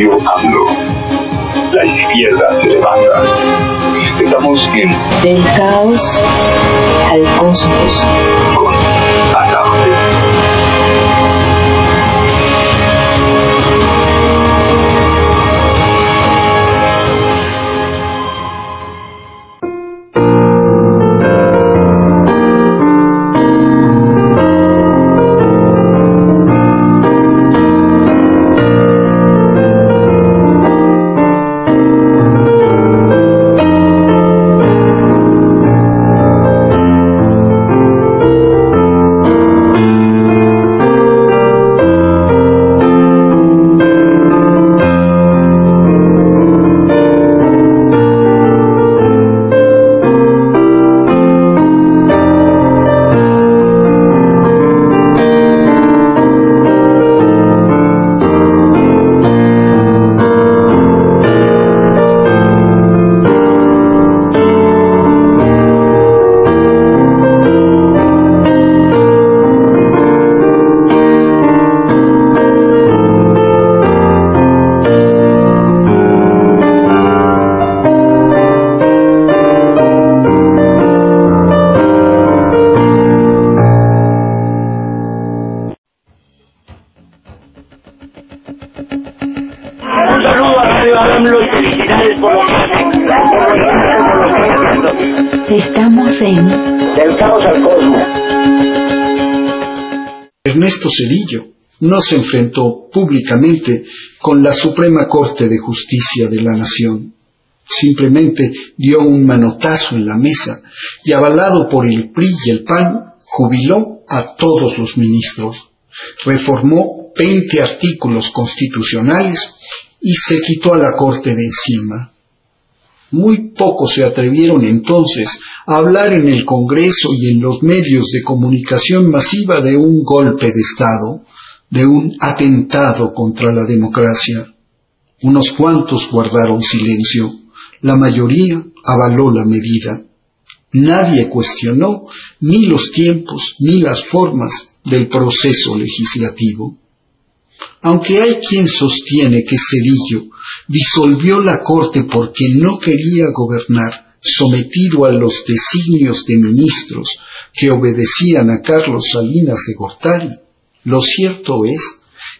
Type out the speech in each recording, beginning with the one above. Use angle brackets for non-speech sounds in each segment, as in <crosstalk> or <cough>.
Radio AMLO. La izquierda se levanta. Estamos en Del caos al cosmos. con Ana. Ernesto Cedillo no se enfrentó públicamente con la Suprema Corte de Justicia de la Nación. Simplemente dio un manotazo en la mesa y avalado por el PRI y el PAN, jubiló a todos los ministros. Reformó 20 artículos constitucionales y se quitó a la Corte de encima. Muy pocos se atrevieron entonces hablar en el Congreso y en los medios de comunicación masiva de un golpe de Estado, de un atentado contra la democracia. Unos cuantos guardaron silencio, la mayoría avaló la medida. Nadie cuestionó ni los tiempos ni las formas del proceso legislativo. Aunque hay quien sostiene que Cedillo disolvió la Corte porque no quería gobernar sometido a los designios de ministros que obedecían a Carlos Salinas de Gortari, lo cierto es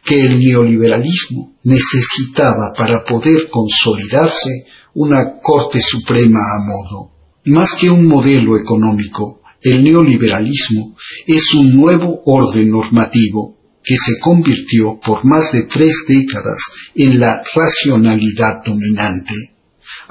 que el neoliberalismo necesitaba para poder consolidarse una Corte Suprema a modo. Más que un modelo económico, el neoliberalismo es un nuevo orden normativo que se convirtió por más de tres décadas en la racionalidad dominante.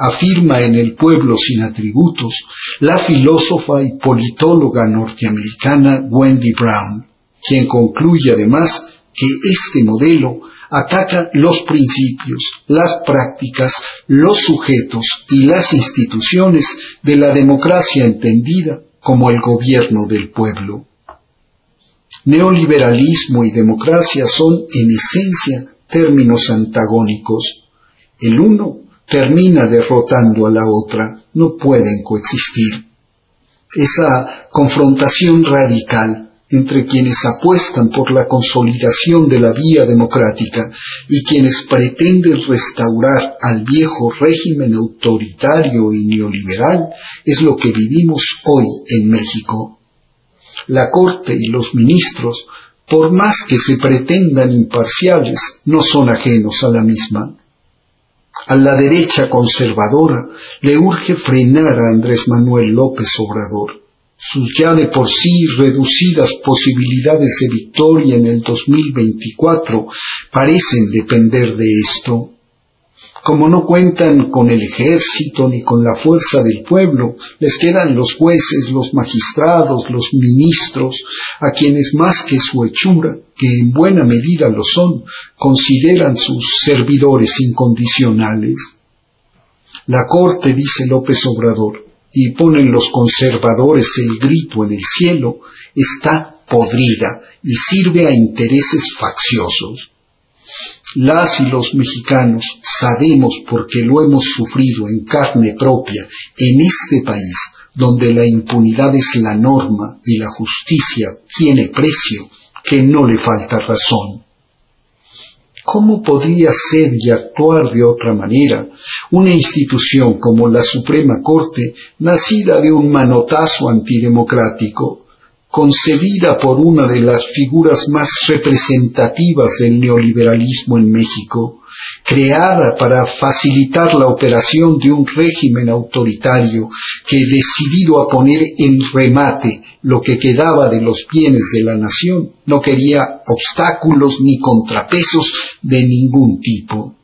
Afirma en El pueblo sin atributos la filósofa y politóloga norteamericana Wendy Brown, quien concluye además que este modelo ataca los principios, las prácticas, los sujetos y las instituciones de la democracia entendida como el gobierno del pueblo. Neoliberalismo y democracia son en esencia términos antagónicos. El uno termina derrotando a la otra, no pueden coexistir. Esa confrontación radical entre quienes apuestan por la consolidación de la vía democrática y quienes pretenden restaurar al viejo régimen autoritario y neoliberal es lo que vivimos hoy en México. La Corte y los ministros, por más que se pretendan imparciales, no son ajenos a la misma. A la derecha conservadora le urge frenar a Andrés Manuel López Obrador. Sus ya de por sí reducidas posibilidades de victoria en el 2024 parecen depender de esto. Como no cuentan con el ejército ni con la fuerza del pueblo, les quedan los jueces, los magistrados, los ministros, a quienes más que su hechura, que en buena medida lo son, consideran sus servidores incondicionales. La Corte, dice López Obrador, y ponen los conservadores el grito en el cielo, está podrida y sirve a intereses facciosos. Las y los mexicanos sabemos porque lo hemos sufrido en carne propia en este país donde la impunidad es la norma y la justicia tiene precio, que no le falta razón. ¿Cómo podría ser y actuar de otra manera una institución como la Suprema Corte, nacida de un manotazo antidemocrático, concebida por una de las figuras más representativas del neoliberalismo en México, creada para facilitar la operación de un régimen autoritario que decidido a poner en remate lo que quedaba de los bienes de la nación, no quería obstáculos ni contrapesos de ningún tipo.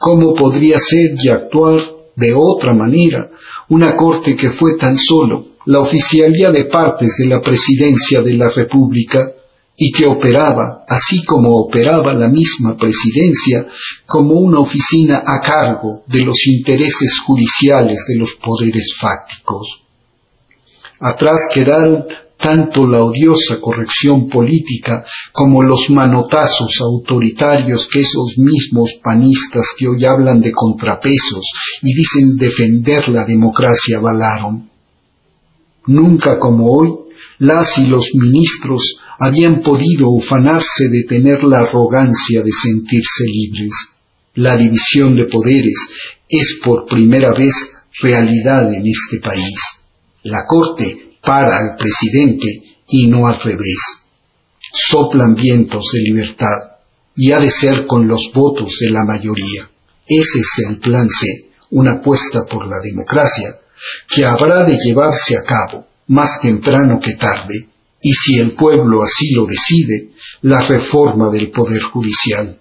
¿Cómo podría ser y actuar de otra manera una corte que fue tan solo la oficialía de partes de la presidencia de la República y que operaba, así como operaba la misma presidencia, como una oficina a cargo de los intereses judiciales de los poderes fácticos. Atrás quedaron tanto la odiosa corrección política como los manotazos autoritarios que esos mismos panistas que hoy hablan de contrapesos y dicen defender la democracia avalaron. Nunca como hoy, las y los ministros habían podido ufanarse de tener la arrogancia de sentirse libres. La división de poderes es por primera vez realidad en este país. La Corte para al presidente y no al revés. Soplan vientos de libertad y ha de ser con los votos de la mayoría. Ese es el plan C, una apuesta por la democracia, que habrá de llevarse a cabo más temprano que tarde, y si el pueblo así lo decide, la reforma del Poder Judicial.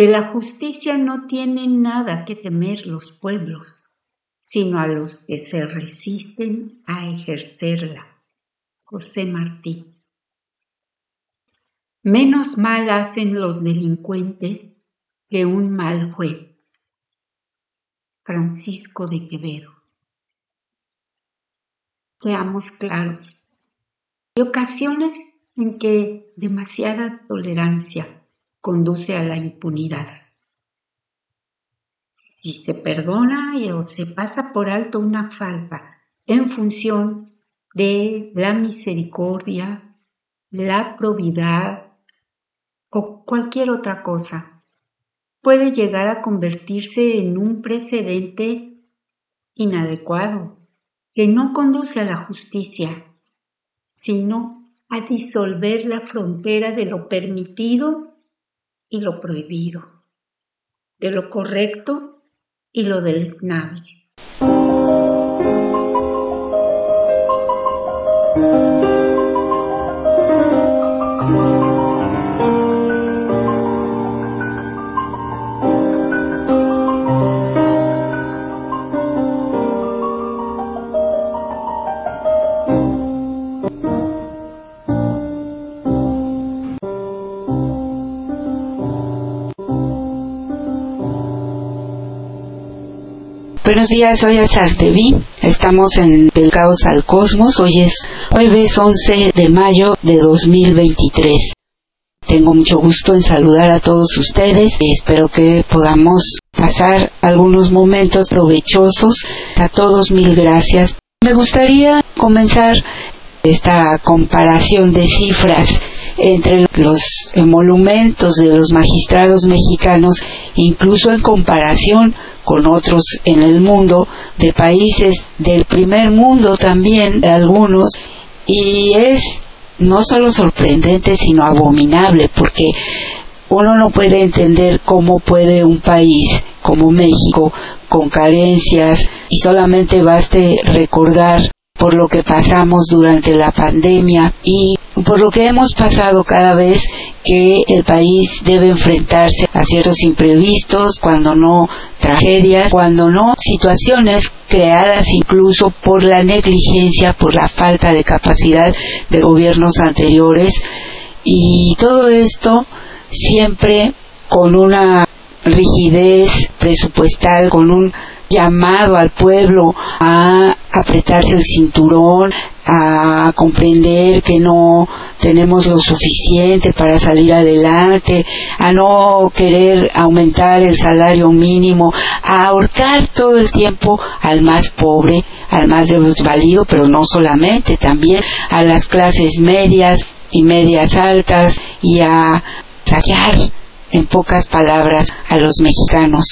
De la justicia no tienen nada que temer los pueblos, sino a los que se resisten a ejercerla. José Martí. Menos mal hacen los delincuentes que un mal juez. Francisco de Quevedo. Seamos claros. Hay ocasiones en que demasiada tolerancia conduce a la impunidad. Si se perdona o se pasa por alto una falta en función de la misericordia, la probidad o cualquier otra cosa, puede llegar a convertirse en un precedente inadecuado que no conduce a la justicia, sino a disolver la frontera de lo permitido y lo prohibido, de lo correcto y lo deleznable. Buenos días, soy Azartevi. Estamos en Del Caos al Cosmos. Hoy es jueves 11 de mayo de 2023. Tengo mucho gusto en saludar a todos ustedes y espero que podamos pasar algunos momentos provechosos. A todos mil gracias Me gustaría comenzar esta comparación de cifras entre los emolumentos de los magistrados mexicanos, incluso en comparación con otros en el mundo, de países del primer mundo también, algunos, y es no solo sorprendente, sino abominable, porque uno no puede entender cómo puede un país como México, con carencias, y solamente baste recordar por lo que pasamos durante la pandemia y por lo que hemos pasado cada vez que el país debe enfrentarse a ciertos imprevistos, cuando no tragedias, cuando no situaciones creadas incluso por la negligencia, por la falta de capacidad de gobiernos anteriores. Y todo esto siempre con una rigidez presupuestal, con un llamado al pueblo a apretarse el cinturón, a comprender que no tenemos lo suficiente para salir adelante, a no querer aumentar el salario mínimo, a ahorcar todo el tiempo al más pobre, al más desvalido, pero no solamente, también a las clases medias y medias altas y a callar en pocas palabras a los mexicanos.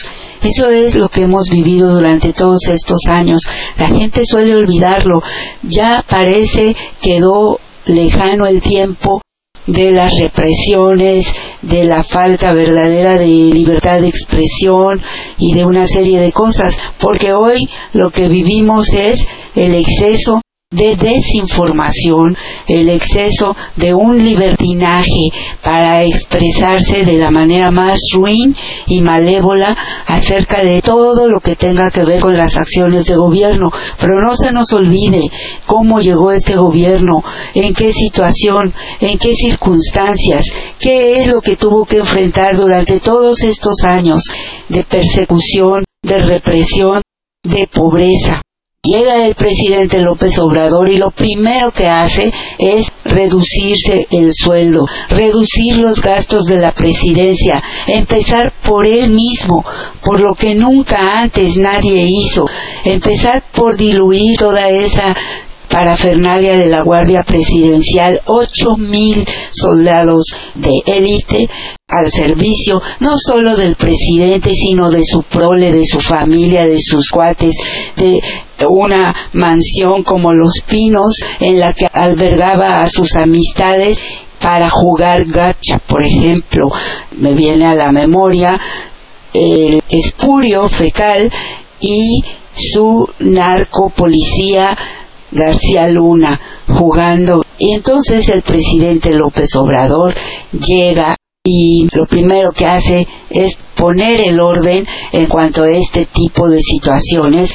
Eso es lo que hemos vivido durante todos estos años. La gente suele olvidarlo. Ya parece quedó lejano el tiempo de las represiones, de la falta verdadera de libertad de expresión y de una serie de cosas, porque hoy lo que vivimos es el exceso de desinformación, el exceso de un libertinaje para expresarse de la manera más ruin y malévola acerca de todo lo que tenga que ver con las acciones de gobierno. Pero no se nos olvide cómo llegó este gobierno, en qué situación, en qué circunstancias, qué es lo que tuvo que enfrentar durante todos estos años de persecución, de represión, de pobreza. Llega el presidente López Obrador y lo primero que hace es reducirse el sueldo, reducir los gastos de la presidencia, empezar por él mismo, por lo que nunca antes nadie hizo, empezar por diluir toda esa parafernalia de la Guardia Presidencial, ocho mil soldados de élite al servicio no solo del presidente, sino de su prole, de su familia, de sus cuates, de una mansión como Los Pinos en la que albergaba a sus amistades para jugar gacha, por ejemplo. Me viene a la memoria el espurio fecal y su narcopolicía García Luna jugando. Y entonces el presidente López Obrador llega y lo primero que hace es poner el orden en cuanto a este tipo de situaciones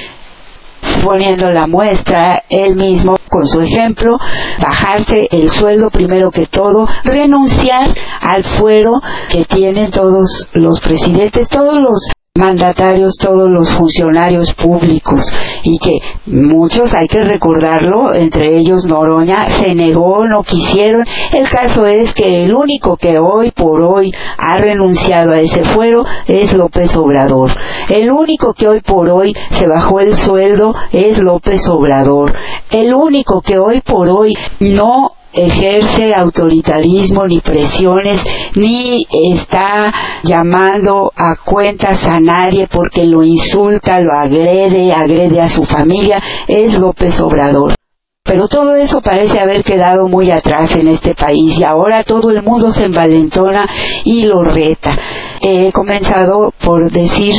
poniendo la muestra él mismo con su ejemplo, bajarse el sueldo primero que todo, renunciar al fuero que tienen todos los presidentes, todos los mandatarios, todos los funcionarios públicos y que muchos, hay que recordarlo, entre ellos Noroña, se negó, no quisieron. El caso es que el único que hoy por hoy ha renunciado a ese fuero es López Obrador. El único que hoy por hoy se bajó el sueldo es López Obrador. El único que hoy por hoy no ejerce autoritarismo ni presiones, ni está llamando a cuentas a nadie porque lo insulta, lo agrede, agrede a su familia, es López Obrador. Pero todo eso parece haber quedado muy atrás en este país y ahora todo el mundo se envalentona y lo reta. He comenzado por decir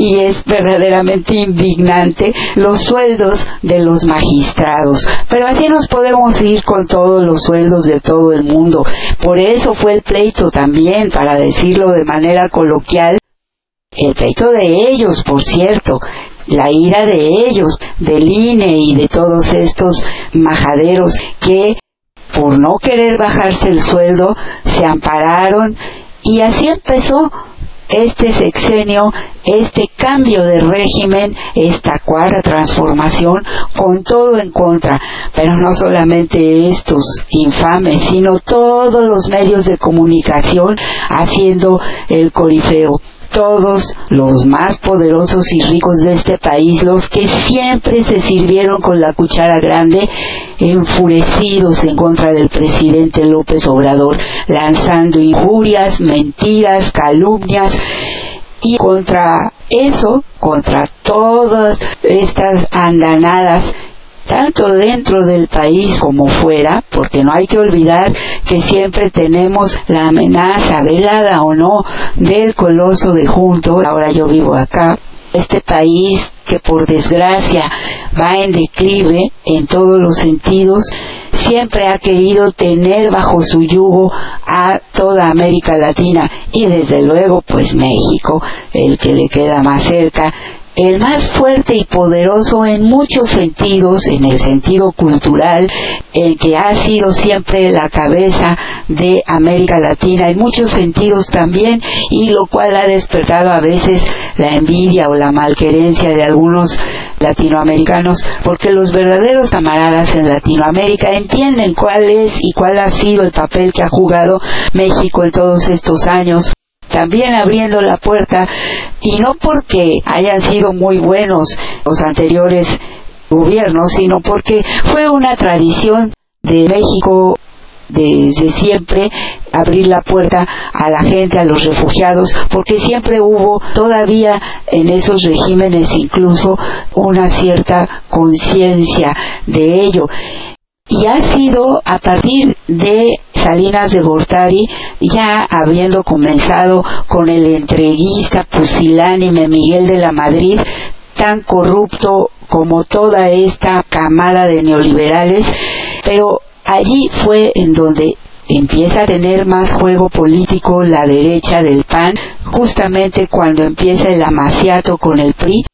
y es verdaderamente indignante los sueldos de los magistrados. Pero así nos podemos ir con todos los sueldos de todo el mundo. Por eso fue el pleito también, para decirlo de manera coloquial, el pleito de ellos, por cierto, la ira de ellos, del INE y de todos estos majaderos que por no querer bajarse el sueldo se ampararon y así empezó este sexenio, este cambio de régimen, esta cuarta transformación, con todo en contra. Pero no solamente estos infames, sino todos los medios de comunicación haciendo el corifeo. Todos los más poderosos y ricos de este país, los que siempre se sirvieron con la cuchara grande, enfurecidos en contra del presidente López Obrador, lanzando injurias, mentiras, calumnias, y contra eso, contra todas estas andanadas tanto dentro del país como fuera, porque no hay que olvidar que siempre tenemos la amenaza, velada o no, del coloso de junto. Ahora yo vivo acá. Este país que por desgracia va en declive en todos los sentidos, siempre ha querido tener bajo su yugo a toda América Latina y desde luego pues México, el que le queda más cerca, el más fuerte y poderoso en muchos sentidos, en el sentido cultural, el que ha sido siempre la cabeza de América Latina, en muchos sentidos también, y lo cual ha despertado a veces la envidia o la malquerencia de algunos latinoamericanos, porque los verdaderos camaradas en Latinoamérica entienden cuál es y cuál ha sido el papel que ha jugado México en todos estos años también abriendo la puerta y no porque hayan sido muy buenos los anteriores gobiernos, sino porque fue una tradición de México desde siempre abrir la puerta a la gente, a los refugiados, porque siempre hubo todavía en esos regímenes incluso una cierta conciencia de ello. Y ha sido a partir de Salinas de Gortari, ya habiendo comenzado con el entreguista pusilánime Miguel de la Madrid, tan corrupto como toda esta camada de neoliberales, pero allí fue en donde empieza a tener más juego político la derecha del PAN, justamente cuando empieza el amaciato con el PRI,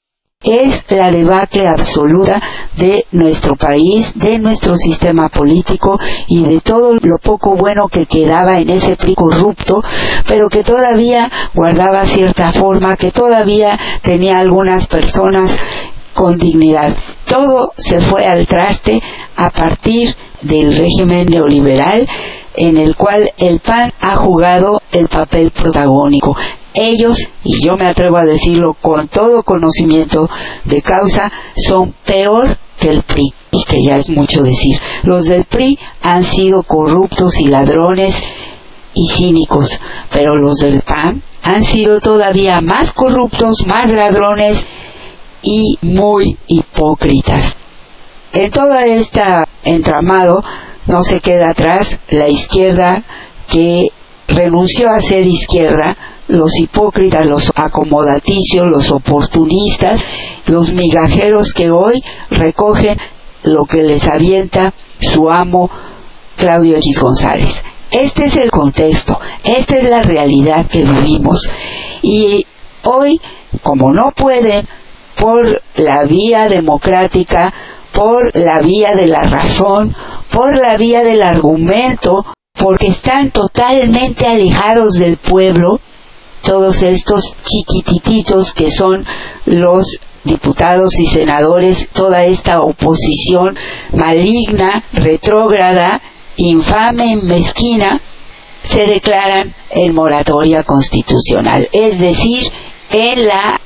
es la debacle absoluta de nuestro país, de nuestro sistema político y de todo lo poco bueno que quedaba en ese PRI corrupto, pero que todavía guardaba cierta forma, que todavía tenía algunas personas con dignidad. Todo se fue al traste a partir del régimen neoliberal en el cual el PAN ha jugado el papel protagónico ellos, y yo me atrevo a decirlo con todo conocimiento de causa, son peor que el PRI, y que ya es mucho decir. Los del PRI han sido corruptos y ladrones y cínicos, pero los del PAN han sido todavía más corruptos, más ladrones y muy hipócritas. En todo este entramado no se queda atrás la izquierda que renunció a ser izquierda los hipócritas, los acomodaticios, los oportunistas, los migajeros que hoy recogen lo que les avienta su amo Claudio X González. Este es el contexto, esta es la realidad que vivimos. Y hoy, como no pueden, por la vía democrática, por la vía de la razón, por la vía del argumento, porque están totalmente alejados del pueblo, todos estos chiquitititos que son los diputados y senadores, toda esta oposición maligna, retrógrada, infame, mezquina, se declaran en moratoria constitucional, es decir, en la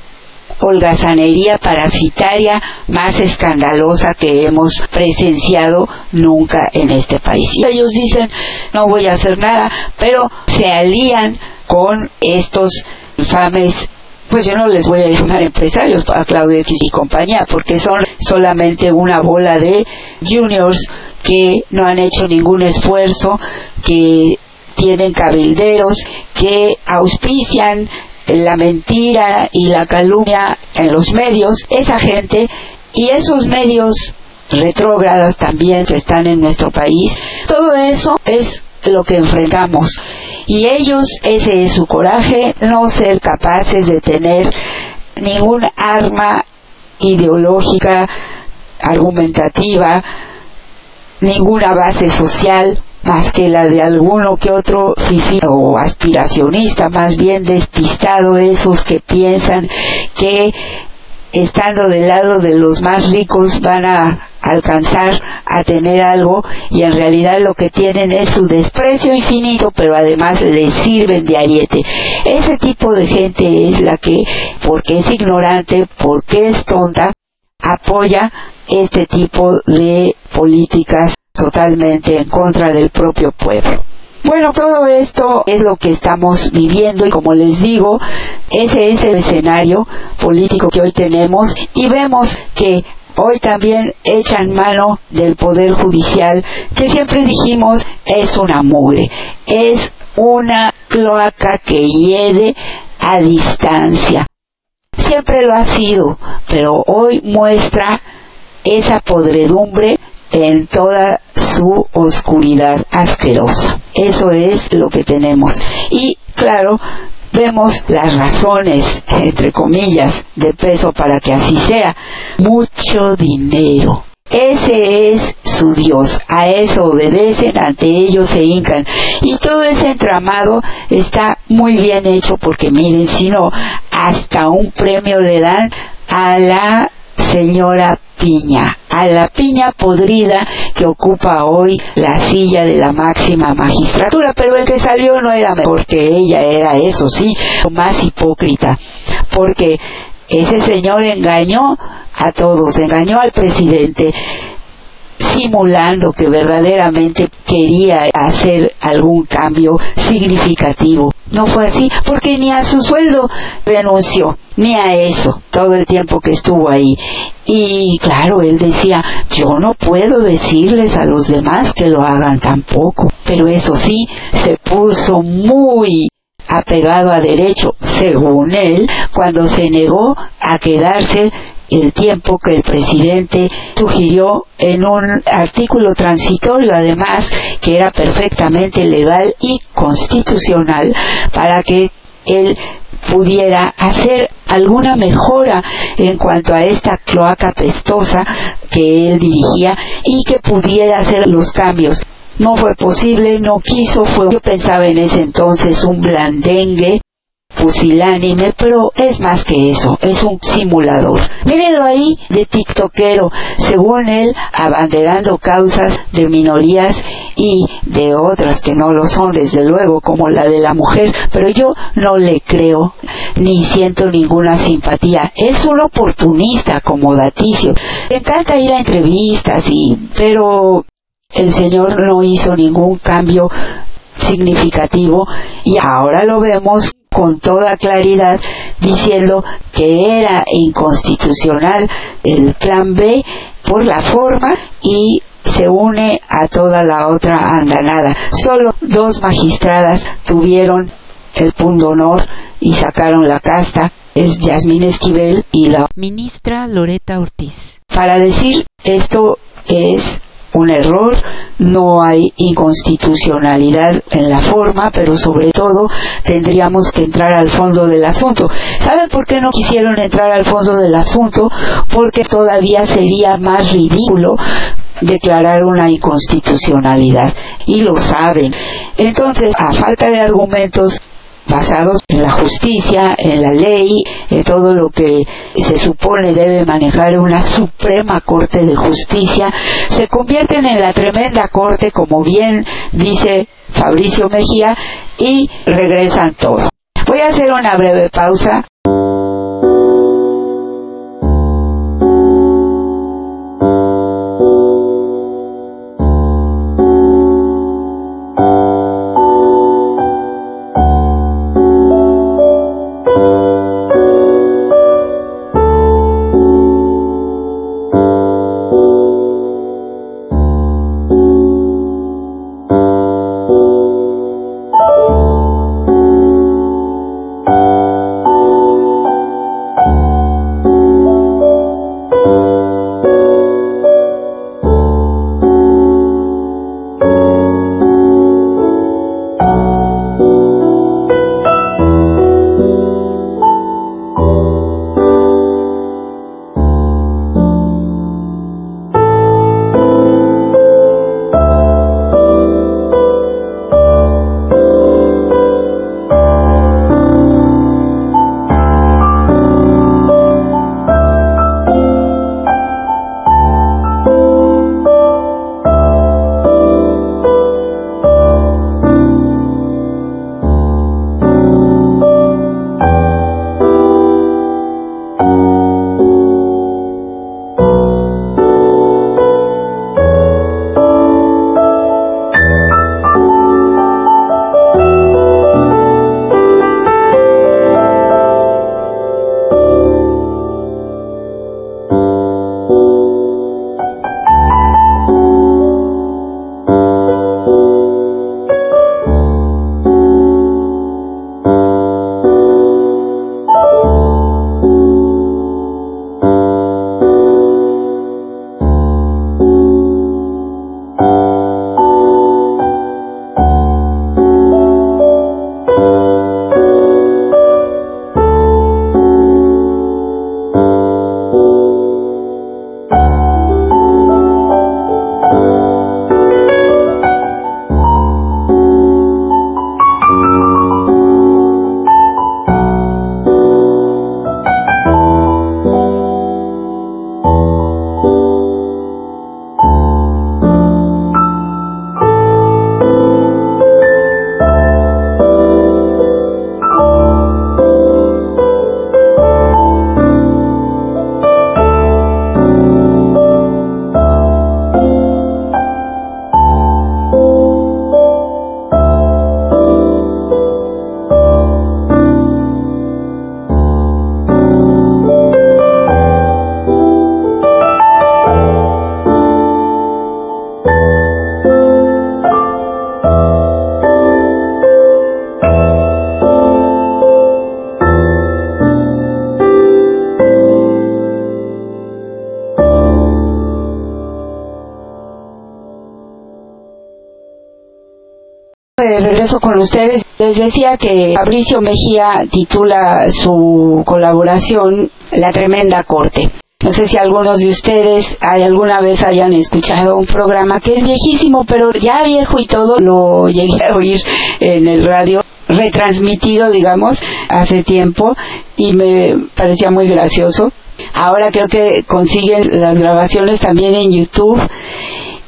holgazanería parasitaria más escandalosa que hemos presenciado nunca en este país. Y ellos dicen, no voy a hacer nada, pero se alían con estos infames pues yo no les voy a llamar empresarios a Claudio X y compañía, porque son solamente una bola de juniors que no han hecho ningún esfuerzo, que tienen cabilderos, que auspician la mentira y la calumnia en los medios, esa gente y esos medios retrógrados también que están en nuestro país, todo eso es lo que enfrentamos. Y ellos, ese es su coraje, no ser capaces de tener ningún arma ideológica, argumentativa, ninguna base social más que la de alguno que otro fifi o aspiracionista, más bien despistado, esos que piensan que estando del lado de los más ricos van a alcanzar a tener algo y en realidad lo que tienen es su desprecio infinito pero además les sirven de ariete. Ese tipo de gente es la que porque es ignorante porque es tonta apoya este tipo de políticas totalmente en contra del propio pueblo bueno, todo esto es lo que estamos viviendo y como les digo, ese es el escenario político que hoy tenemos y vemos que hoy también echan mano del Poder Judicial, que siempre dijimos es una mugre, es una cloaca que hiede a distancia. Siempre lo ha sido, pero hoy muestra esa podredumbre en toda su oscuridad asquerosa. Eso es lo que tenemos. Y claro, vemos las razones, entre comillas, de peso para que así sea. Mucho dinero. Ese es su Dios, a eso obedecen, ante ellos se hincan. Y todo ese entramado está muy bien hecho porque miren, si no, hasta un premio le dan a la señora piña, a la piña podrida que ocupa hoy la silla de la máxima magistratura, pero el que salió no era mejor que ella, era eso sí, más hipócrita, porque ese señor engañó a todos, engañó al presidente, simulando que verdaderamente quería hacer algún cambio significativo. No fue así, porque ni a su sueldo renunció, ni a eso, todo el tiempo que estuvo ahí. Y claro, él decía, yo no puedo decirles a los demás que lo hagan tampoco. Pero eso sí, se puso muy apegado a derecho, según él, cuando se negó a quedarse el tiempo que el presidente sugirió en un artículo transitorio, además, que era perfectamente legal y constitucional para que él pudiera hacer alguna mejora en cuanto a esta cloaca pestosa que él dirigía y que pudiera hacer los cambios. No fue posible, no quiso, fue, yo pensaba en ese entonces un blandengue pusilánime, pero es más que eso, es un simulador. Mírenlo ahí de tiktokero, según él, abanderando causas de minorías y de otras que no lo son, desde luego, como la de la mujer, pero yo no le creo ni siento ninguna simpatía. Es un oportunista como Daticio. Le encanta ir a entrevistas y, pero el señor no hizo ningún cambio significativo y ahora lo vemos con toda claridad diciendo que era inconstitucional el plan B por la forma y se une a toda la otra andanada. Solo dos magistradas tuvieron el punto honor y sacaron la casta, es Yasmín Esquivel y la ministra Loreta Ortiz. Para decir esto es un error, no hay inconstitucionalidad en la forma, pero sobre todo tendríamos que entrar al fondo del asunto. ¿Saben por qué no quisieron entrar al fondo del asunto? Porque todavía sería más ridículo declarar una inconstitucionalidad y lo saben. Entonces, a falta de argumentos, basados en la justicia, en la ley, en todo lo que se supone debe manejar una Suprema Corte de Justicia, se convierten en la tremenda Corte, como bien dice Fabricio Mejía, y regresan todos. Voy a hacer una breve pausa decía que Fabricio Mejía titula su colaboración La Tremenda Corte. No sé si algunos de ustedes alguna vez hayan escuchado un programa que es viejísimo, pero ya viejo y todo, lo llegué a oír en el radio retransmitido, digamos, hace tiempo y me parecía muy gracioso. Ahora creo que consiguen las grabaciones también en YouTube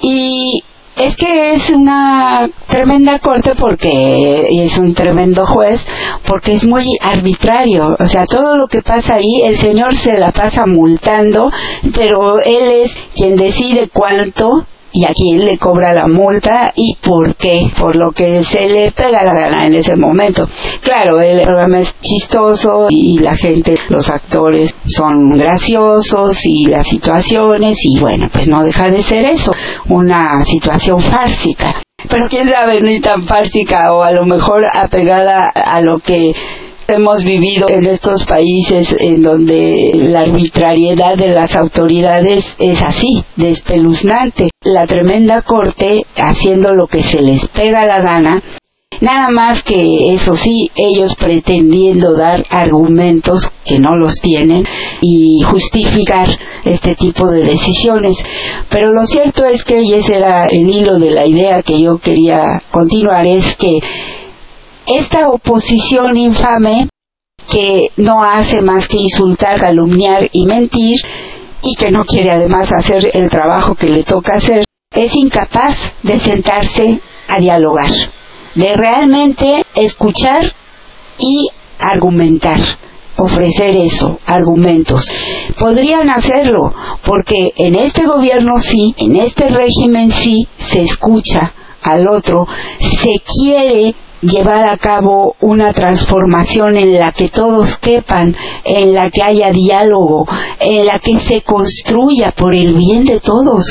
y es que es una tremenda corte porque es un tremendo juez porque es muy arbitrario. O sea todo lo que pasa ahí el señor se la pasa multando pero él es quien decide cuánto y a quién le cobra la multa y por qué, por lo que se le pega la gana en ese momento. Claro, el programa es chistoso y la gente, los actores son graciosos y las situaciones y bueno, pues no deja de ser eso, una situación fársica. Pero quién sabe, ni tan fársica o a lo mejor apegada a lo que hemos vivido en estos países en donde la arbitrariedad de las autoridades es así, despeluznante. La tremenda corte haciendo lo que se les pega la gana Nada más que eso sí, ellos pretendiendo dar argumentos que no los tienen y justificar este tipo de decisiones. Pero lo cierto es que, y ese era el hilo de la idea que yo quería continuar, es que esta oposición infame que no hace más que insultar, calumniar y mentir y que no quiere además hacer el trabajo que le toca hacer, es incapaz de sentarse a dialogar, de realmente escuchar y argumentar ofrecer eso, argumentos. Podrían hacerlo, porque en este gobierno sí, en este régimen sí, se escucha al otro, se quiere llevar a cabo una transformación en la que todos quepan, en la que haya diálogo, en la que se construya por el bien de todos.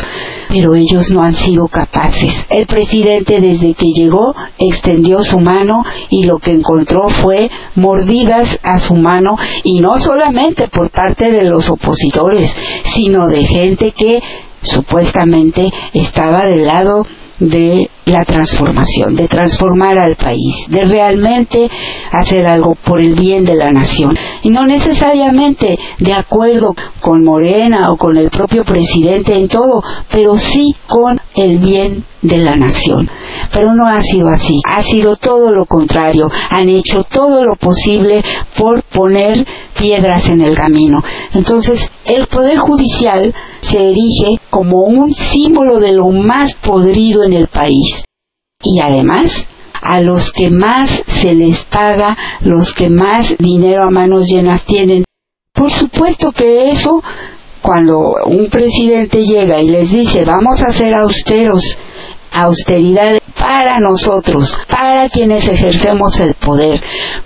Pero ellos no han sido capaces. El presidente desde que llegó extendió su mano y lo que encontró fue mordidas a su mano y no solamente por parte de los opositores, sino de gente que supuestamente estaba del lado de la transformación, de transformar al país, de realmente hacer algo por el bien de la nación. Y no necesariamente de acuerdo con Morena o con el propio presidente en todo, pero sí con el bien de la nación. Pero no ha sido así, ha sido todo lo contrario, han hecho todo lo posible por poner piedras en el camino. Entonces, el Poder Judicial se erige como un símbolo de lo más podrido en el país. Y además, a los que más se les paga, los que más dinero a manos llenas tienen. Por supuesto que eso, cuando un presidente llega y les dice vamos a ser austeros, austeridad para nosotros, para quienes ejercemos el poder,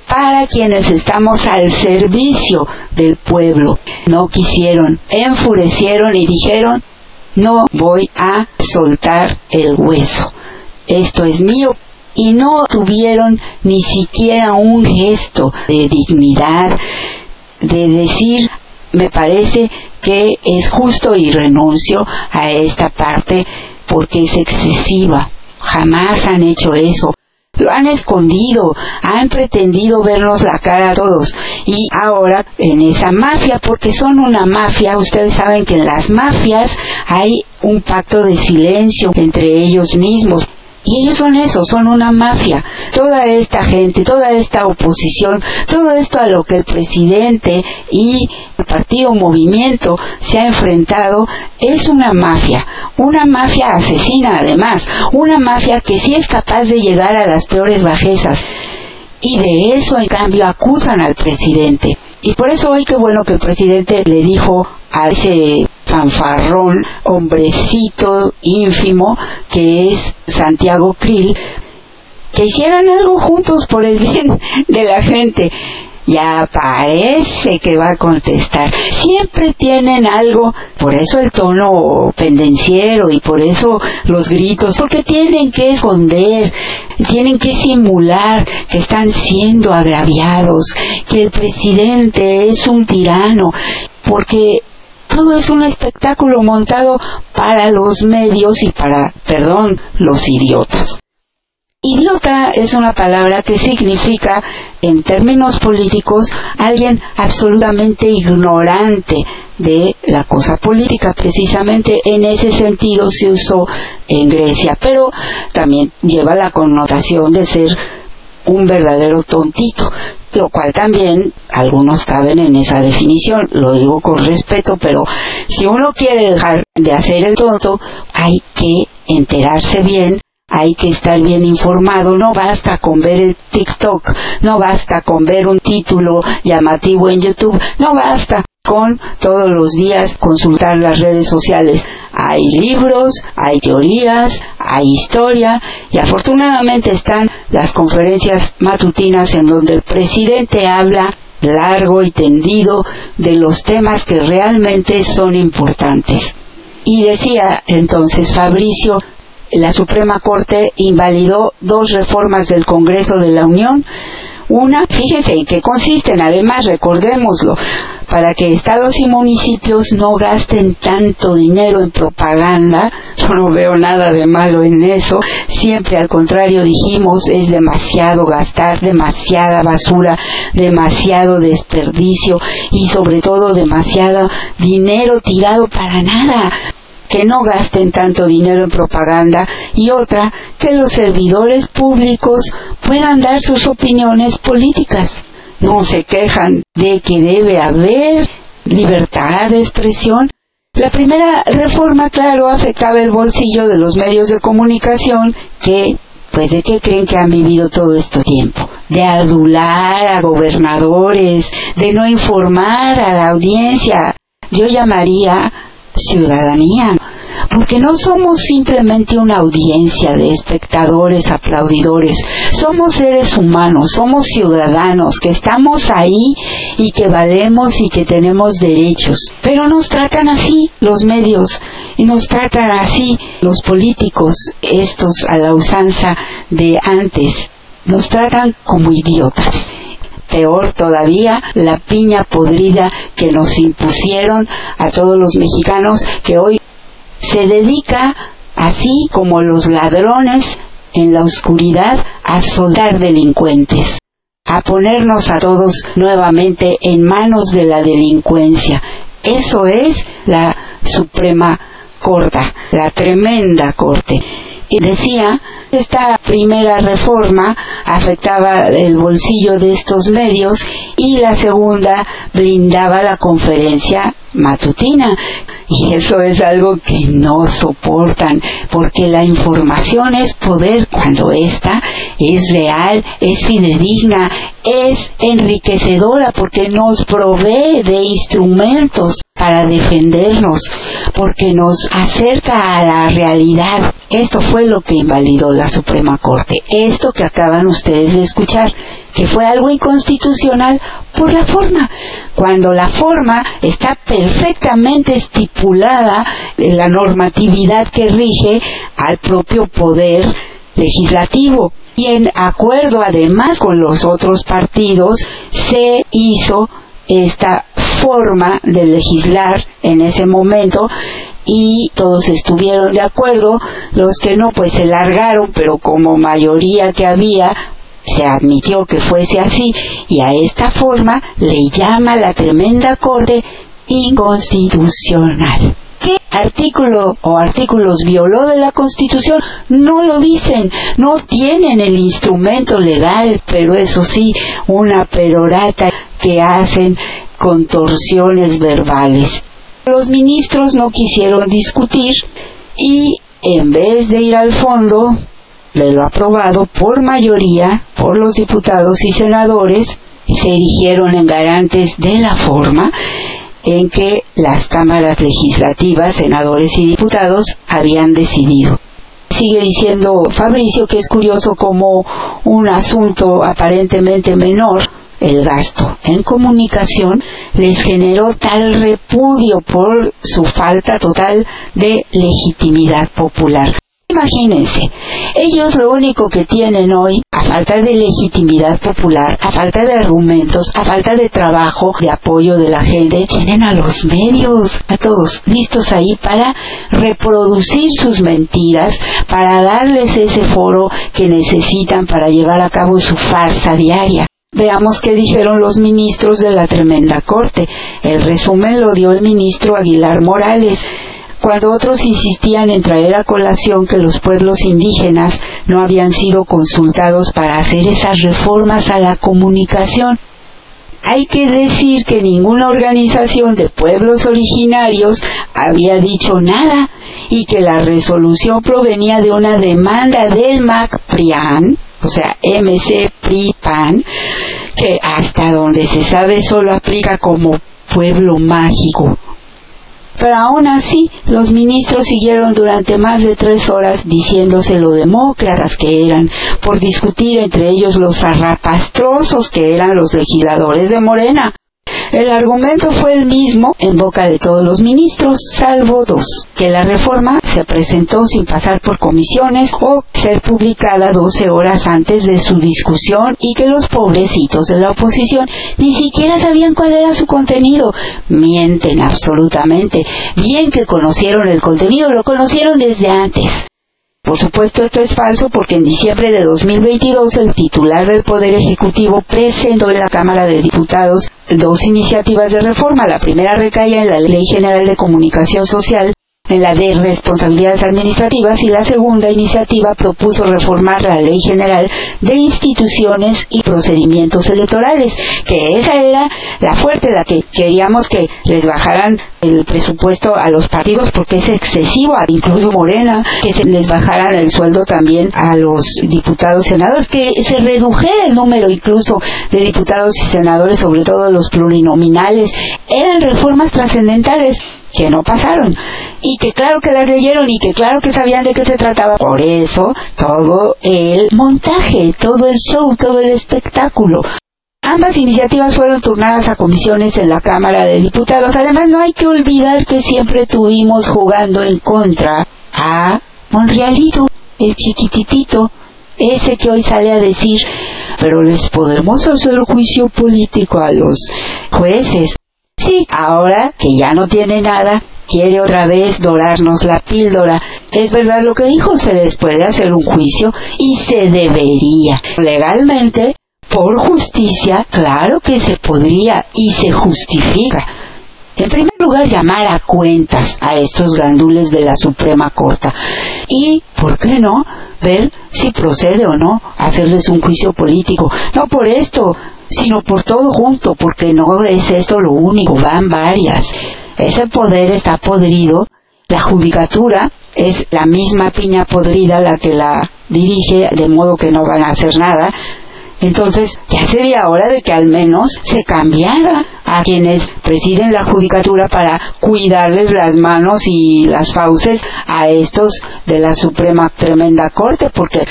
para quienes estamos al servicio del pueblo. No quisieron, enfurecieron y dijeron, no voy a soltar el hueso. Esto es mío. Y no tuvieron ni siquiera un gesto de dignidad, de decir, me parece que es justo y renuncio a esta parte porque es excesiva. Jamás han hecho eso. Lo han escondido, han pretendido vernos la cara a todos. Y ahora en esa mafia, porque son una mafia, ustedes saben que en las mafias hay un pacto de silencio entre ellos mismos. Y ellos son eso, son una mafia. Toda esta gente, toda esta oposición, todo esto a lo que el presidente y el partido movimiento se ha enfrentado es una mafia. Una mafia asesina además. Una mafia que sí es capaz de llegar a las peores bajezas. Y de eso en cambio acusan al presidente. Y por eso hoy qué bueno que el presidente le dijo a ese fanfarrón, hombrecito ínfimo que es Santiago Krill, que hicieran algo juntos por el bien de la gente. Ya parece que va a contestar. Siempre tienen algo, por eso el tono pendenciero y por eso los gritos, porque tienen que esconder, tienen que simular que están siendo agraviados, que el presidente es un tirano, porque todo es un espectáculo montado para los medios y para, perdón, los idiotas. Idiota es una palabra que significa, en términos políticos, alguien absolutamente ignorante de la cosa política. Precisamente en ese sentido se usó en Grecia, pero también lleva la connotación de ser un verdadero tontito, lo cual también algunos caben en esa definición, lo digo con respeto, pero si uno quiere dejar de hacer el tonto, hay que enterarse bien hay que estar bien informado, no basta con ver el TikTok, no basta con ver un título llamativo en YouTube, no basta con todos los días consultar las redes sociales. Hay libros, hay teorías, hay historia y afortunadamente están las conferencias matutinas en donde el presidente habla largo y tendido de los temas que realmente son importantes. Y decía entonces Fabricio, la Suprema Corte invalidó dos reformas del Congreso de la Unión. Una, fíjense en qué consisten, además recordémoslo, para que estados y municipios no gasten tanto dinero en propaganda, <laughs> yo no veo nada de malo en eso, siempre al contrario dijimos es demasiado gastar, demasiada basura, demasiado desperdicio y sobre todo demasiado dinero tirado para nada que no gasten tanto dinero en propaganda y otra, que los servidores públicos puedan dar sus opiniones políticas. No se quejan de que debe haber libertad de expresión. La primera reforma, claro, afectaba el bolsillo de los medios de comunicación que pues de qué creen que han vivido todo este tiempo, de adular a gobernadores, de no informar a la audiencia. Yo llamaría ciudadanía, porque no somos simplemente una audiencia de espectadores aplaudidores, somos seres humanos, somos ciudadanos que estamos ahí y que valemos y que tenemos derechos, pero nos tratan así los medios y nos tratan así los políticos, estos a la usanza de antes, nos tratan como idiotas peor todavía, la piña podrida que nos impusieron a todos los mexicanos que hoy se dedica, así como los ladrones en la oscuridad, a soldar delincuentes, a ponernos a todos nuevamente en manos de la delincuencia. Eso es la Suprema Corte, la tremenda Corte. Y decía esta primera reforma afectaba el bolsillo de estos medios y la segunda blindaba la conferencia matutina. Y eso es algo que no soportan, porque la información es poder cuando ésta es real, es fidedigna, es enriquecedora, porque nos provee de instrumentos para defendernos, porque nos acerca a la realidad. Esto fue lo que invalidó la Suprema Corte. Esto que acaban ustedes de escuchar, que fue algo inconstitucional por la forma. Cuando la forma está perfectamente estipulada en la normatividad que rige al propio poder legislativo. Y en acuerdo además con los otros partidos se hizo esta forma de legislar en ese momento y todos estuvieron de acuerdo, los que no pues se largaron, pero como mayoría que había se admitió que fuese así y a esta forma le llama la tremenda corte inconstitucional. ¿Qué artículo o artículos violó de la Constitución? No lo dicen, no tienen el instrumento legal, pero eso sí, una perorata que hacen contorsiones verbales. Los ministros no quisieron discutir y en vez de ir al fondo de lo aprobado por mayoría por los diputados y senadores, se erigieron en garantes de la forma en que las cámaras legislativas, senadores y diputados habían decidido. Sigue diciendo Fabricio que es curioso como un asunto aparentemente menor el gasto en comunicación les generó tal repudio por su falta total de legitimidad popular. Imagínense, ellos lo único que tienen hoy, a falta de legitimidad popular, a falta de argumentos, a falta de trabajo, de apoyo de la gente, tienen a los medios, a todos listos ahí para reproducir sus mentiras, para darles ese foro que necesitan para llevar a cabo su farsa diaria. Veamos qué dijeron los ministros de la tremenda corte. El resumen lo dio el ministro Aguilar Morales cuando otros insistían en traer a colación que los pueblos indígenas no habían sido consultados para hacer esas reformas a la comunicación. Hay que decir que ninguna organización de pueblos originarios había dicho nada y que la resolución provenía de una demanda del MAC-PRIAN, o sea, MC-PRI-PAN, que hasta donde se sabe solo aplica como pueblo mágico pero aún así, los ministros siguieron durante más de tres horas diciéndose lo demócratas que eran, por discutir entre ellos los arrapastrosos que eran los legisladores de Morena. El argumento fue el mismo en boca de todos los ministros, salvo dos, que la reforma se presentó sin pasar por comisiones o ser publicada 12 horas antes de su discusión y que los pobrecitos de la oposición ni siquiera sabían cuál era su contenido. Mienten absolutamente. Bien que conocieron el contenido, lo conocieron desde antes. Por supuesto, esto es falso porque en diciembre de 2022 el titular del Poder Ejecutivo presentó en la Cámara de Diputados dos iniciativas de reforma. La primera recae en la Ley General de Comunicación Social la de responsabilidades administrativas y la segunda iniciativa propuso reformar la Ley General de Instituciones y Procedimientos Electorales, que esa era la fuerte, la que queríamos que les bajaran el presupuesto a los partidos porque es excesivo, incluso Morena, que se les bajaran el sueldo también a los diputados senadores, que se redujera el número incluso de diputados y senadores, sobre todo los plurinominales, eran reformas trascendentales que no pasaron y que claro que las leyeron y que claro que sabían de qué se trataba. Por eso todo el montaje, todo el show, todo el espectáculo. Ambas iniciativas fueron turnadas a comisiones en la Cámara de Diputados. Además, no hay que olvidar que siempre tuvimos jugando en contra a Monrealito, el chiquititito, ese que hoy sale a decir, pero les podemos hacer juicio político a los jueces. Sí, ahora que ya no tiene nada, quiere otra vez dorarnos la píldora. Es verdad lo que dijo, se les puede hacer un juicio y se debería. Legalmente, por justicia, claro que se podría y se justifica. En primer lugar, llamar a cuentas a estos gandules de la Suprema Corte. Y, ¿por qué no? Ver si procede o no hacerles un juicio político. No por esto, sino por todo junto, porque no es esto lo único, van varias. Ese poder está podrido, la judicatura es la misma piña podrida la que la dirige, de modo que no van a hacer nada. Entonces, ya sería hora de que al menos se cambiara a quienes presiden la judicatura para cuidarles las manos y las fauces a estos de la Suprema Tremenda Corte, porque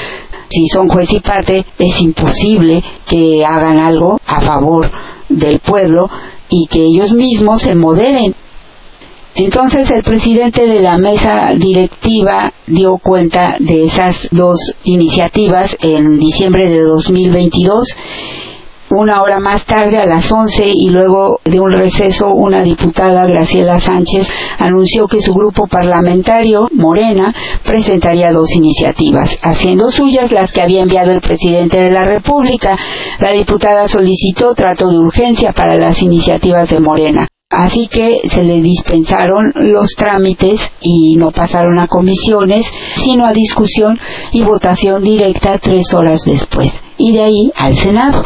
si son juez y parte, es imposible que hagan algo a favor del pueblo y que ellos mismos se moderen. Entonces el presidente de la mesa directiva dio cuenta de esas dos iniciativas en diciembre de 2022 una hora más tarde, a las 11, y luego de un receso, una diputada, Graciela Sánchez, anunció que su grupo parlamentario, Morena, presentaría dos iniciativas, haciendo suyas las que había enviado el presidente de la República. La diputada solicitó trato de urgencia para las iniciativas de Morena. Así que se le dispensaron los trámites y no pasaron a comisiones, sino a discusión y votación directa tres horas después. Y de ahí al Senado.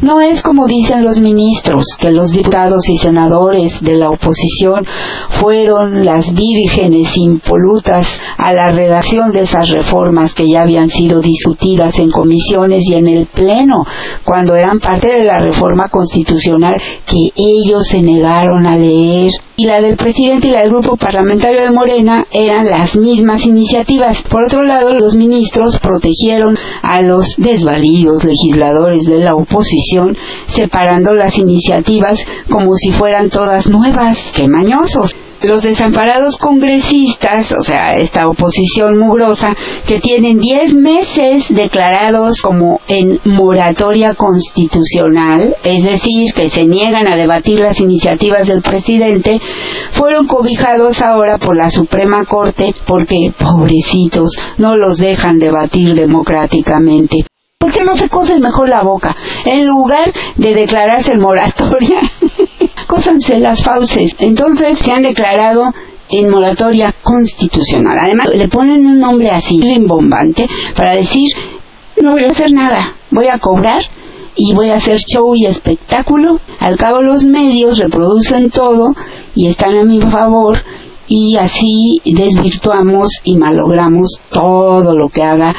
No es como dicen los ministros, que los diputados y senadores de la oposición fueron las vírgenes impolutas a la redacción de esas reformas que ya habían sido discutidas en comisiones y en el Pleno, cuando eran parte de la reforma constitucional que ellos se negaron a leer. Y la del presidente y la del grupo parlamentario de Morena eran las mismas iniciativas. Por otro lado, los ministros protegieron a los desvalidos legisladores de la oposición separando las iniciativas como si fueran todas nuevas. ¡Qué mañosos! los desamparados congresistas, o sea, esta oposición mugrosa, que tienen 10 meses declarados como en moratoria constitucional, es decir, que se niegan a debatir las iniciativas del presidente, fueron cobijados ahora por la Suprema Corte porque, pobrecitos, no los dejan debatir democráticamente. ¿Por qué no se cosen mejor la boca? En lugar de declararse en moratoria, <laughs> cósanse las fauces. Entonces se han declarado en moratoria constitucional. Además, le ponen un nombre así, rimbombante, para decir, no voy a hacer nada, voy a cobrar y voy a hacer show y espectáculo. Al cabo los medios reproducen todo y están a mi favor y así desvirtuamos y malogramos todo lo que haga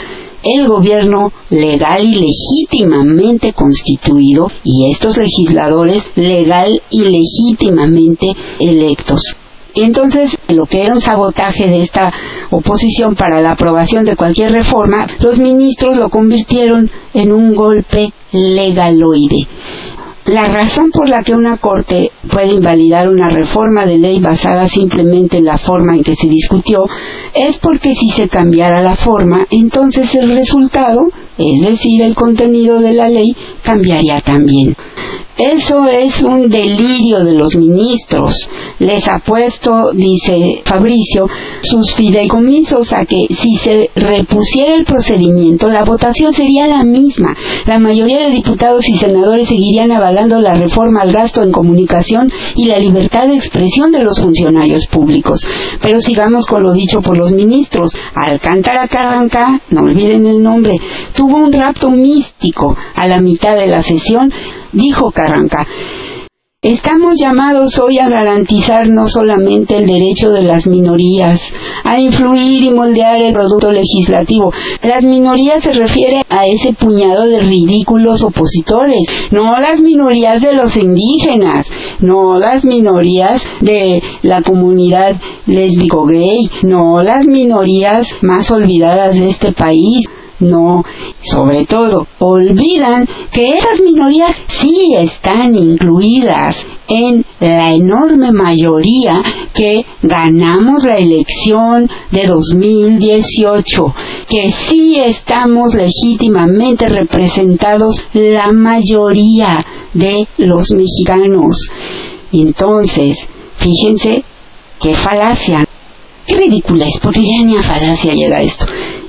el gobierno legal y legítimamente constituido y estos legisladores legal y legítimamente electos. Entonces, lo que era un sabotaje de esta oposición para la aprobación de cualquier reforma, los ministros lo convirtieron en un golpe legaloide. La razón por la que una Corte puede invalidar una reforma de ley basada simplemente en la forma en que se discutió es porque si se cambiara la forma, entonces el resultado, es decir, el contenido de la ley, cambiaría también. Eso es un delirio de los ministros. Les ha puesto, dice Fabricio, sus fideicomisos a que si se repusiera el procedimiento, la votación sería la misma. La mayoría de diputados y senadores seguirían avalando la reforma al gasto en comunicación y la libertad de expresión de los funcionarios públicos. Pero sigamos con lo dicho por los ministros. Alcántara Carranca, no olviden el nombre, tuvo un rapto místico a la mitad de la sesión dijo Carranca. Estamos llamados hoy a garantizar no solamente el derecho de las minorías, a influir y moldear el producto legislativo. Las minorías se refiere a ese puñado de ridículos opositores, no las minorías de los indígenas, no las minorías de la comunidad lésbico-gay, no las minorías más olvidadas de este país. No, sobre todo, olvidan que esas minorías sí están incluidas en la enorme mayoría que ganamos la elección de 2018, que sí estamos legítimamente representados la mayoría de los mexicanos. Entonces, fíjense qué falacia, qué ridícula es, porque ya ni a falacia llega esto.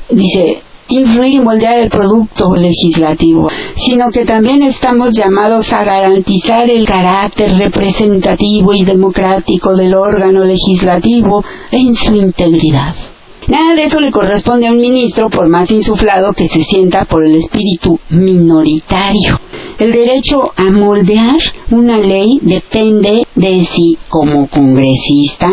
Dice, influir y moldear el producto legislativo, sino que también estamos llamados a garantizar el carácter representativo y democrático del órgano legislativo en su integridad. Nada de eso le corresponde a un ministro por más insuflado que se sienta por el espíritu minoritario. El derecho a moldear una ley depende de si como congresista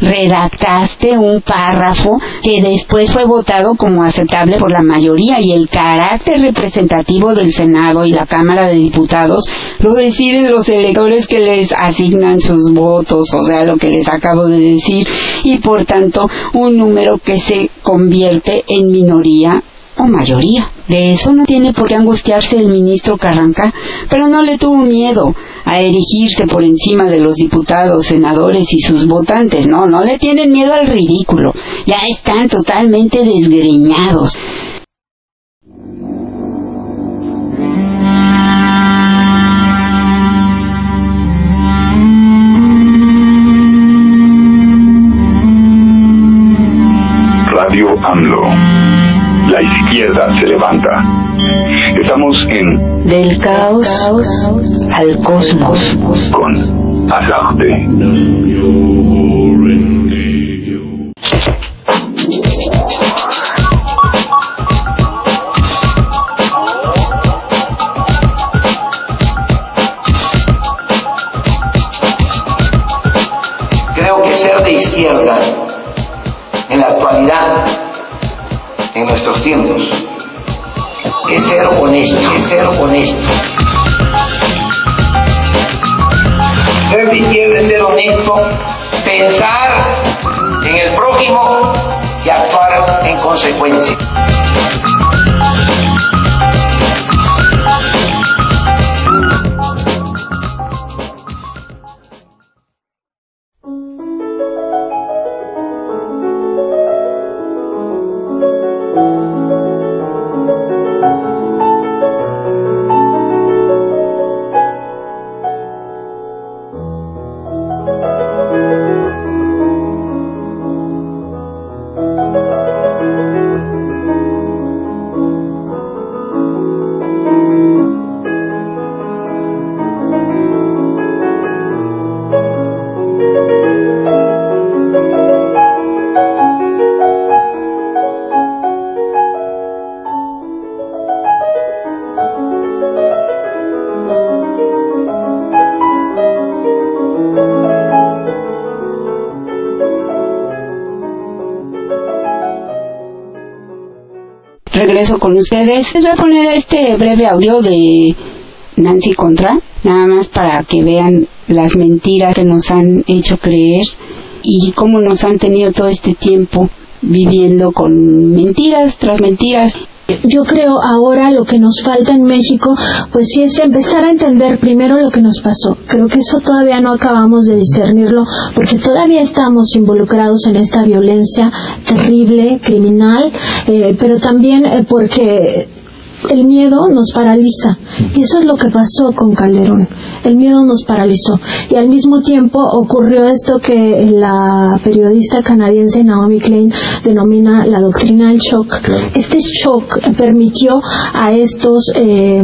redactaste un párrafo que después fue votado como aceptable por la mayoría y el carácter representativo del Senado y la Cámara de Diputados lo deciden los electores que les asignan sus votos, o sea, lo que les acabo de decir, y por tanto un número que se convierte en minoría o mayoría. De eso no tiene por qué angustiarse el ministro Carranca, pero no le tuvo miedo a erigirse por encima de los diputados, senadores y sus votantes. No, no le tienen miedo al ridículo. Ya están totalmente desgreñados. Radio AMLO. La izquierda se levanta. Estamos en Del caos al cosmos. con Azarte. En nuestros tiempos, es ser honesto, es ser honesto. Ser de ser honesto, pensar en el prójimo y actuar en consecuencia. Con ustedes. Les voy a poner este breve audio de Nancy Contra, nada más para que vean las mentiras que nos han hecho creer y cómo nos han tenido todo este tiempo viviendo con mentiras tras mentiras yo creo ahora lo que nos falta en México, pues sí es empezar a entender primero lo que nos pasó. Creo que eso todavía no acabamos de discernirlo porque todavía estamos involucrados en esta violencia terrible, criminal, eh, pero también eh, porque el miedo nos paraliza. Y eso es lo que pasó con Calderón. El miedo nos paralizó. Y al mismo tiempo ocurrió esto que la periodista canadiense Naomi Klein denomina la doctrina del shock. Este shock permitió a estos eh,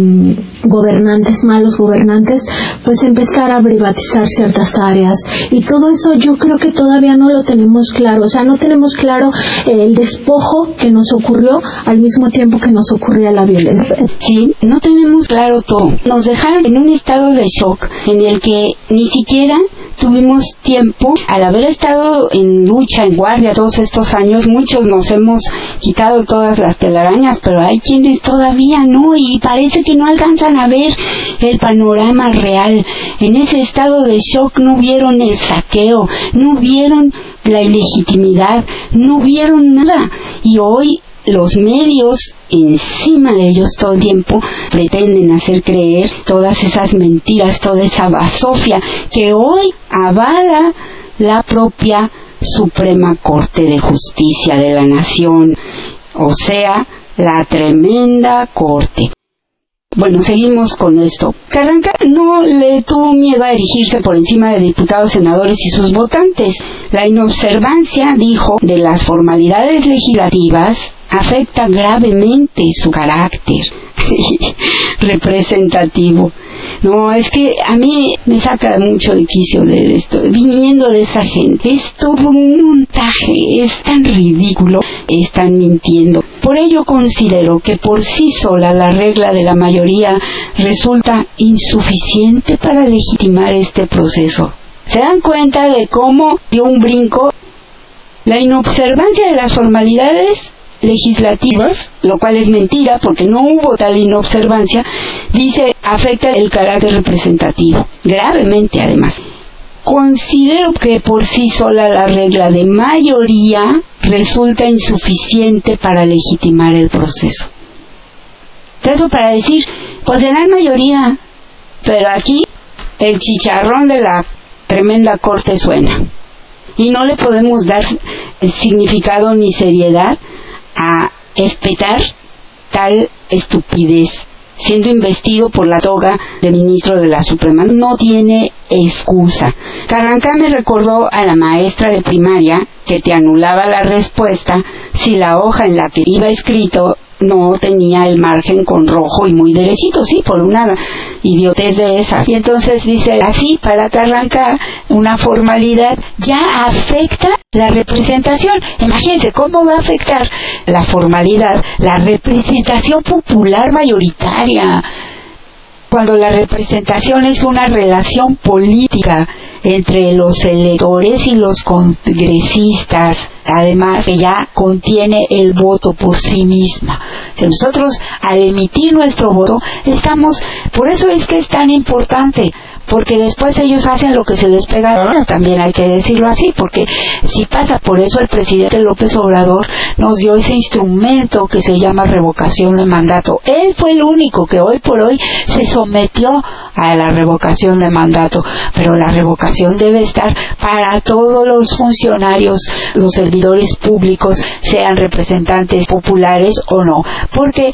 gobernantes, malos gobernantes, pues empezar a privatizar ciertas áreas. Y todo eso yo creo que todavía no lo tenemos claro. O sea, no tenemos claro eh, el despojo que nos ocurrió al mismo tiempo que nos ocurría la violencia. Sí, no tenemos claro todo. Nos dejaron en un estado de shock en el que ni siquiera tuvimos tiempo, al haber estado en lucha, en guardia todos estos años, muchos nos hemos quitado todas las telarañas, pero hay quienes todavía no y parece que no alcanzan a ver el panorama real. En ese estado de shock no vieron el saqueo, no vieron la ilegitimidad, no vieron nada. Y hoy los medios encima de ellos todo el tiempo pretenden hacer creer todas esas mentiras, toda esa basofia que hoy avala la propia Suprema Corte de Justicia de la Nación, o sea, la tremenda Corte. Bueno, seguimos con esto. Carranca no le tuvo miedo a erigirse por encima de diputados, senadores y sus votantes. La inobservancia, dijo, de las formalidades legislativas afecta gravemente su carácter <laughs> representativo. No, es que a mí me saca mucho de quicio esto, viniendo de esa gente. Es todo un montaje, es tan ridículo, están mintiendo. Por ello considero que por sí sola la regla de la mayoría resulta insuficiente para legitimar este proceso. ¿Se dan cuenta de cómo dio un brinco? La inobservancia de las formalidades legislativas, lo cual es mentira porque no hubo tal inobservancia, dice afecta el carácter representativo, gravemente además. Considero que por sí sola la regla de mayoría resulta insuficiente para legitimar el proceso. Eso para decir, pues será mayoría, pero aquí el chicharrón de la tremenda corte suena. Y no le podemos dar significado ni seriedad a espetar tal estupidez siendo investido por la toga de ministro de la Suprema. No tiene excusa. Carranca me recordó a la maestra de primaria que te anulaba la respuesta si la hoja en la que iba escrito no tenía el margen con rojo y muy derechito, sí, por una idiotez de esas. Y entonces dice, así, para que arranca una formalidad, ya afecta la representación. Imagínense cómo va a afectar la formalidad, la representación popular mayoritaria cuando la representación es una relación política entre los electores y los congresistas, además que ya contiene el voto por sí misma. nosotros al emitir nuestro voto estamos, por eso es que es tan importante, porque después ellos hacen lo que se les pega, también hay que decirlo así, porque si pasa por eso el presidente López Obrador nos dio ese instrumento que se llama revocación de mandato. Él fue el único que hoy por hoy se sometió a la revocación de mandato, pero la revocación debe estar para todos los funcionarios, los servidores públicos, sean representantes populares o no, porque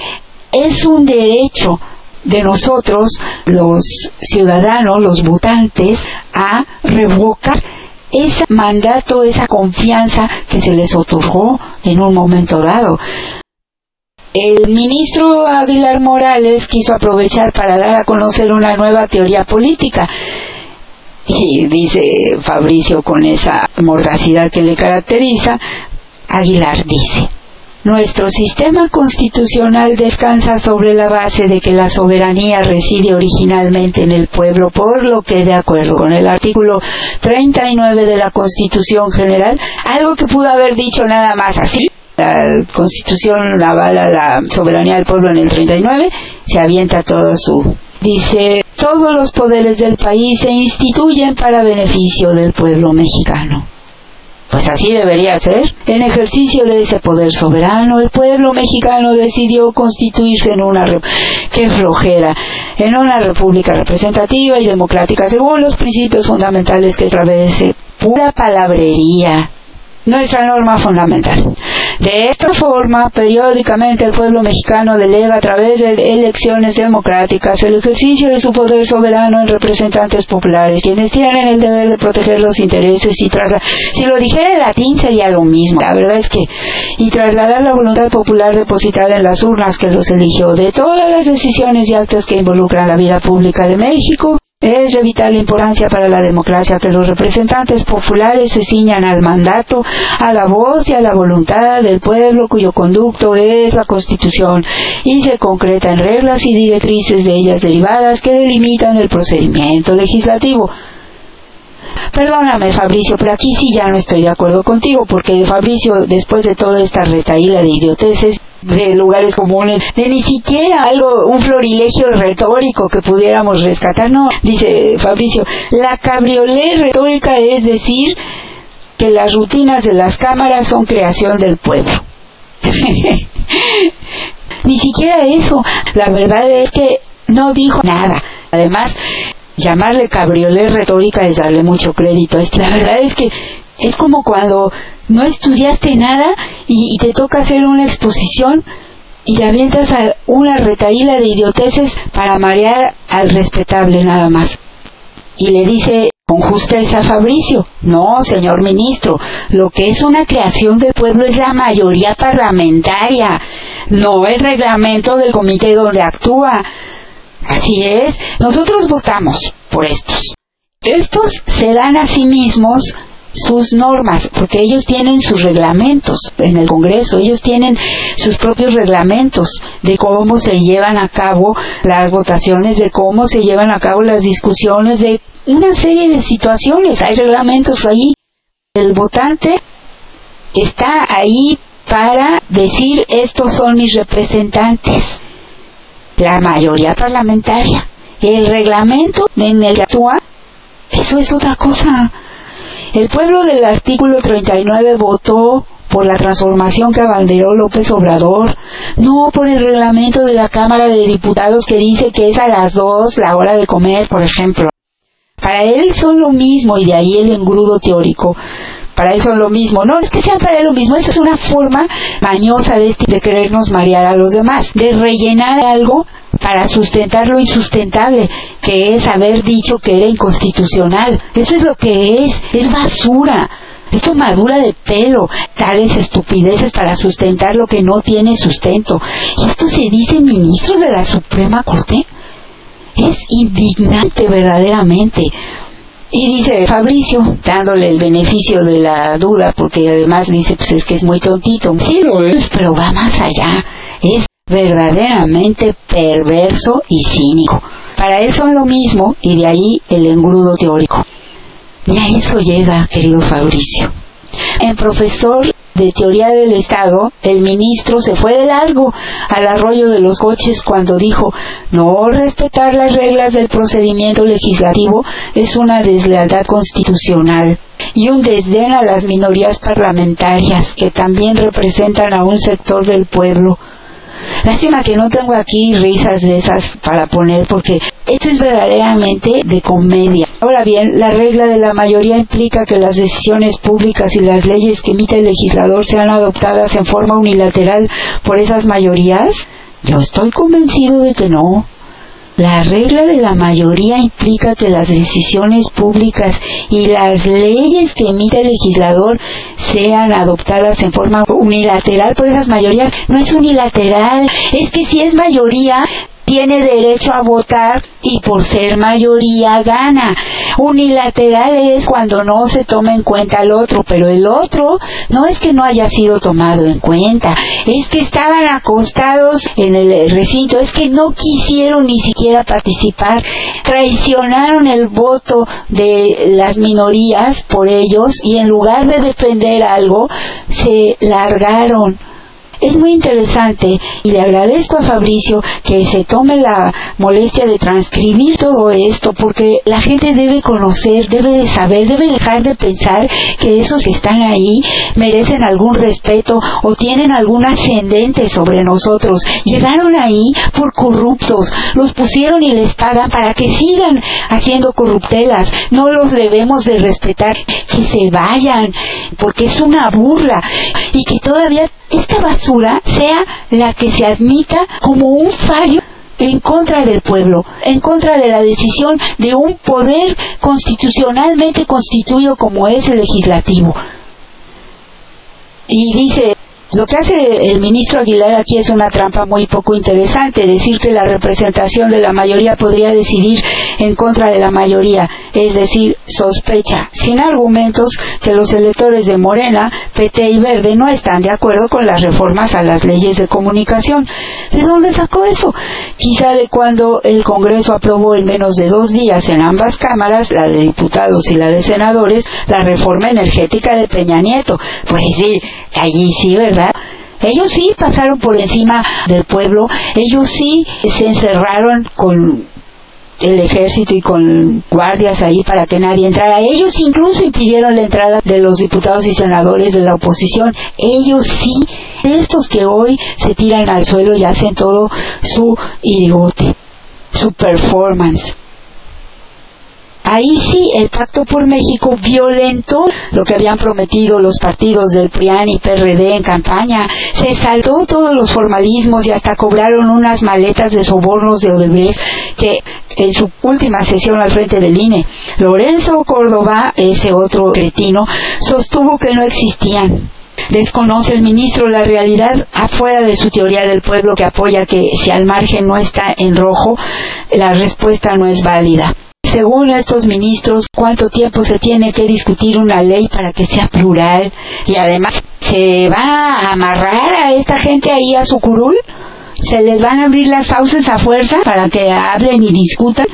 es un derecho de nosotros, los ciudadanos, los votantes, a revocar ese mandato, esa confianza que se les otorgó en un momento dado. El ministro Aguilar Morales quiso aprovechar para dar a conocer una nueva teoría política. Y dice Fabricio con esa mordacidad que le caracteriza, Aguilar dice, nuestro sistema constitucional descansa sobre la base de que la soberanía reside originalmente en el pueblo, por lo que, de acuerdo con el artículo 39 de la Constitución General, algo que pudo haber dicho nada más así, La constitución avala la soberanía del pueblo en el 39, se avienta todo su... Dice, todos los poderes del país se instituyen para beneficio del pueblo mexicano. Pues así debería ser. En ejercicio de ese poder soberano, el pueblo mexicano decidió constituirse en una qué flojera, en una república representativa y democrática según los principios fundamentales que establece pura palabrería nuestra norma fundamental. De esta forma, periódicamente el pueblo mexicano delega a través de elecciones democráticas el ejercicio de su poder soberano en representantes populares, quienes tienen el deber de proteger los intereses y trasladar, si lo dijera en latín sería lo mismo, la verdad es que, y trasladar la voluntad popular depositada en las urnas que los eligió de todas las decisiones y actos que involucran la vida pública de México, es de vital importancia para la democracia que los representantes populares se ciñan al mandato, a la voz y a la voluntad del pueblo cuyo conducto es la Constitución y se concreta en reglas y directrices de ellas derivadas que delimitan el procedimiento legislativo. Perdóname, Fabricio, pero aquí sí ya no estoy de acuerdo contigo, porque Fabricio, después de toda esta retaíla de idioteces, de lugares comunes, de ni siquiera algo, un florilegio retórico que pudiéramos rescatar, no, dice Fabricio, la cabriolé retórica es decir que las rutinas de las cámaras son creación del pueblo. <laughs> ni siquiera eso, la verdad es que no dijo nada. Además, llamarle cabriolé retórica es darle mucho crédito. La verdad es que es como cuando no estudiaste nada y, te toca hacer una exposición y avientas a una retaíla de idioteces para marear al respetable nada más. Y le dice con justeza a Fabricio, no, señor ministro, lo que es una creación del pueblo es la mayoría parlamentaria, no el reglamento del comité donde actúa. Así es, nosotros votamos por estos. Estos se dan a sí mismos sus normas, porque ellos tienen sus reglamentos en el Congreso, ellos tienen sus propios reglamentos de cómo se llevan a cabo las votaciones, de cómo se llevan a cabo las discusiones, de una serie de situaciones, hay reglamentos ahí. El votante está ahí para decir estos son mis representantes, la mayoría parlamentaria. El reglamento en el que actúa, eso es otra cosa el pueblo del artículo 39 votó por la transformación que abanderó López Obrador, no por el reglamento de la Cámara de Diputados que dice que es a las dos la hora de comer, por ejemplo. Para él son lo mismo y de ahí el engrudo teórico. Para él son lo mismo. No es que sean para lo mismo, esa es una forma mañosa de, este, de querernos marear a los demás, de rellenar algo para sustentar lo insustentable, que es haber dicho que era inconstitucional. Eso es lo que es, es basura. Es tomadura de pelo, tales estupideces para sustentar lo que no tiene sustento. ¿Y esto se dice ministros de la Suprema Corte? Es indignante verdaderamente. Y dice Fabricio, dándole el beneficio de la duda, porque además dice, pues es que es muy tontito. Sí lo es, pero va más allá. Es verdaderamente perverso y cínico. Para eso son lo mismo y de ahí el engrudo teórico. Y a eso llega, querido Fabricio. En profesor de teoría del Estado, el ministro se fue de largo al arroyo de los coches cuando dijo no respetar las reglas del procedimiento legislativo es una deslealtad constitucional y un desdén a las minorías parlamentarias que también representan a un sector del pueblo Lástima que no tengo aquí risas de esas para poner porque esto es verdaderamente de comedia. Ahora bien, la regla de la mayoría implica que las decisiones públicas y las leyes que emite el legislador sean adoptadas en forma unilateral por esas mayorías. Yo estoy convencido de que no. La regla de la mayoría implica que las decisiones públicas y las leyes que emite el legislador sean adoptadas en forma unilateral por esas mayorías. No es unilateral, es que si es mayoría, tiene derecho a votar y por ser mayoría gana. Unilateral es cuando no se toma en cuenta al otro, pero el otro no es que no haya sido tomado en cuenta, es que estaban acostados en el recinto, es que no quisieron ni siquiera participar, traicionaron el voto de las minorías por ellos y en lugar de defender algo, se largaron Es muy interesante y le agradezco a Fabricio que se tome la molestia de transcribir todo esto porque la gente debe conocer, debe de saber, debe dejar de pensar que esos que están ahí merecen algún respeto o tienen algún ascendente sobre nosotros. Llegaron ahí por corruptos, los pusieron y les pagan para que sigan haciendo corruptelas. No los debemos de respetar, que se vayan, porque es una burla y que todavía esta basura sea la que se admita como un fallo en contra del pueblo, en contra de la decisión de un poder constitucionalmente constituido como es el legislativo. Y dice, lo que hace el ministro Aguilar aquí es una trampa muy poco interesante, decir que la representación de la mayoría podría decidir en contra de la mayoría, es decir, sospecha, sin argumentos, que los electores de Morena, PT y Verde no están de acuerdo con las reformas a las leyes de comunicación. ¿De dónde sacó eso? Quizá de cuando el Congreso aprobó en menos de dos días en ambas cámaras, la de diputados y la de senadores, la reforma energética de Peña Nieto. Pues sí, allí sí, ¿verdad? Ellos sí pasaron por encima del pueblo, ellos sí se encerraron con el ejército y con guardias ahí para que nadie entrara. Ellos incluso impidieron la entrada de los diputados y senadores de la oposición. Ellos sí, estos que hoy se tiran al suelo y hacen todo su irigote, su performance. Ahí sí, el Pacto por México violentó lo que habían prometido los partidos del PRIAN y PRD en campaña. Se saltó todos los formalismos y hasta cobraron unas maletas de sobornos de Odebrecht que en su última sesión al frente del INE, Lorenzo Córdoba, ese otro cretino, sostuvo que no existían. Desconoce el ministro la realidad afuera de su teoría del pueblo que apoya que si al margen no está en rojo, la respuesta no es válida. Según estos ministros, ¿cuánto tiempo se tiene que discutir una ley para que sea plural? Y además, ¿se va a amarrar a esta gente ahí a su curul? ¿Se les van a abrir las fauces a fuerza para que hablen y discutan?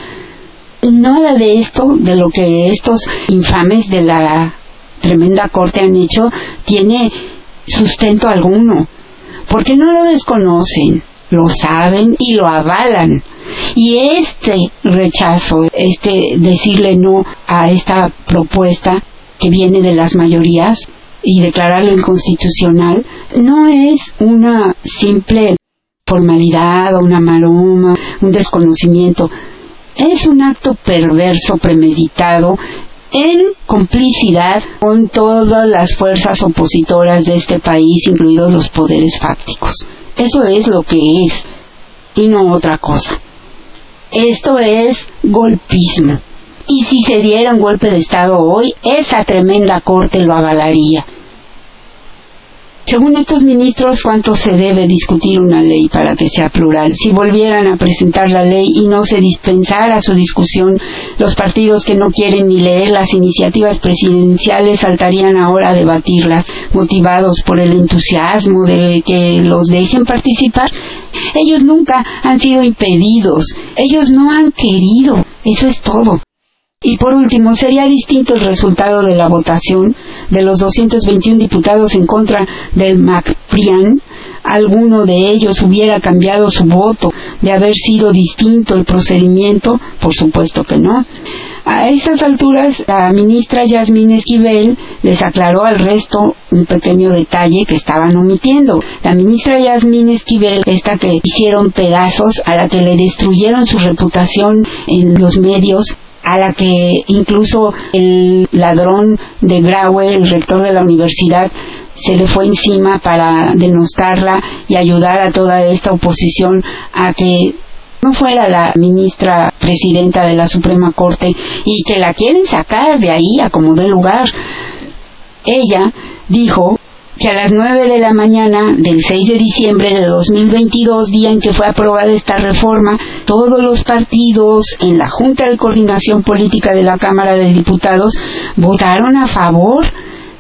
Nada de esto, de lo que estos infames de la tremenda corte han hecho, tiene sustento alguno. Porque no lo desconocen, lo saben y lo avalan. Y este rechazo, este decirle no a esta propuesta que viene de las mayorías y declararlo inconstitucional, no es una simple formalidad o una maroma, un desconocimiento. Es un acto perverso, premeditado, en complicidad con todas las fuerzas opositoras de este país, incluidos los poderes fácticos. Eso es lo que es, y no otra cosa. Esto es golpismo. Y si se diera un golpe de Estado hoy, esa tremenda corte lo avalaría. Según estos ministros, ¿cuánto se debe discutir una ley para que sea plural? Si volvieran a presentar la ley y no se dispensara su discusión, los partidos que no quieren ni leer las iniciativas presidenciales saltarían ahora a debatirlas, motivados por el entusiasmo de que los dejen participar. Ellos nunca han sido impedidos, ellos no han querido, eso es todo. Y por último, sería distinto el resultado de la votación de los 221 diputados en contra del MacPrian. Alguno de ellos hubiera cambiado su voto de haber sido distinto el procedimiento, por supuesto que no. A estas alturas, la ministra Yasmín Esquivel les aclaró al resto un pequeño detalle que estaban omitiendo. La ministra Yasmín Esquivel, esta que hicieron pedazos, a la que le destruyeron su reputación en los medios, a la que incluso el ladrón de Graue, el rector de la universidad, se le fue encima para denostarla y ayudar a toda esta oposición a que no fuera la ministra presidenta de la Suprema Corte y que la quieren sacar de ahí a como de lugar. Ella dijo que a las 9 de la mañana del 6 de diciembre de 2022, día en que fue aprobada esta reforma, todos los partidos en la Junta de Coordinación Política de la Cámara de Diputados votaron a favor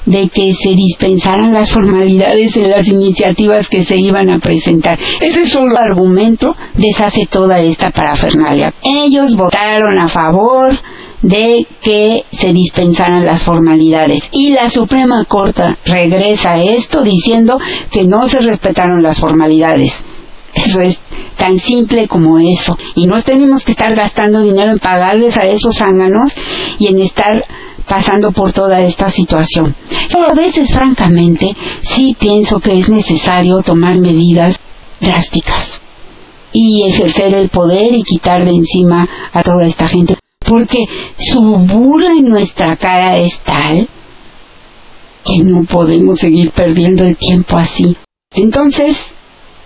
de que se dispensaran las formalidades en las iniciativas que se iban a presentar. Ese solo argumento deshace toda esta parafernalia. Ellos votaron a favor de que se dispensaran las formalidades. Y la Suprema Corte regresa a esto diciendo que no se respetaron las formalidades. Eso es tan simple como eso. Y no tenemos que estar gastando dinero en pagarles a esos zánganos y en estar pasando por toda esta situación. Pero a veces, francamente, sí pienso que es necesario tomar medidas drásticas y ejercer el poder y quitar de encima a toda esta gente. Porque su burla en nuestra cara es tal que no podemos seguir perdiendo el tiempo así. Entonces,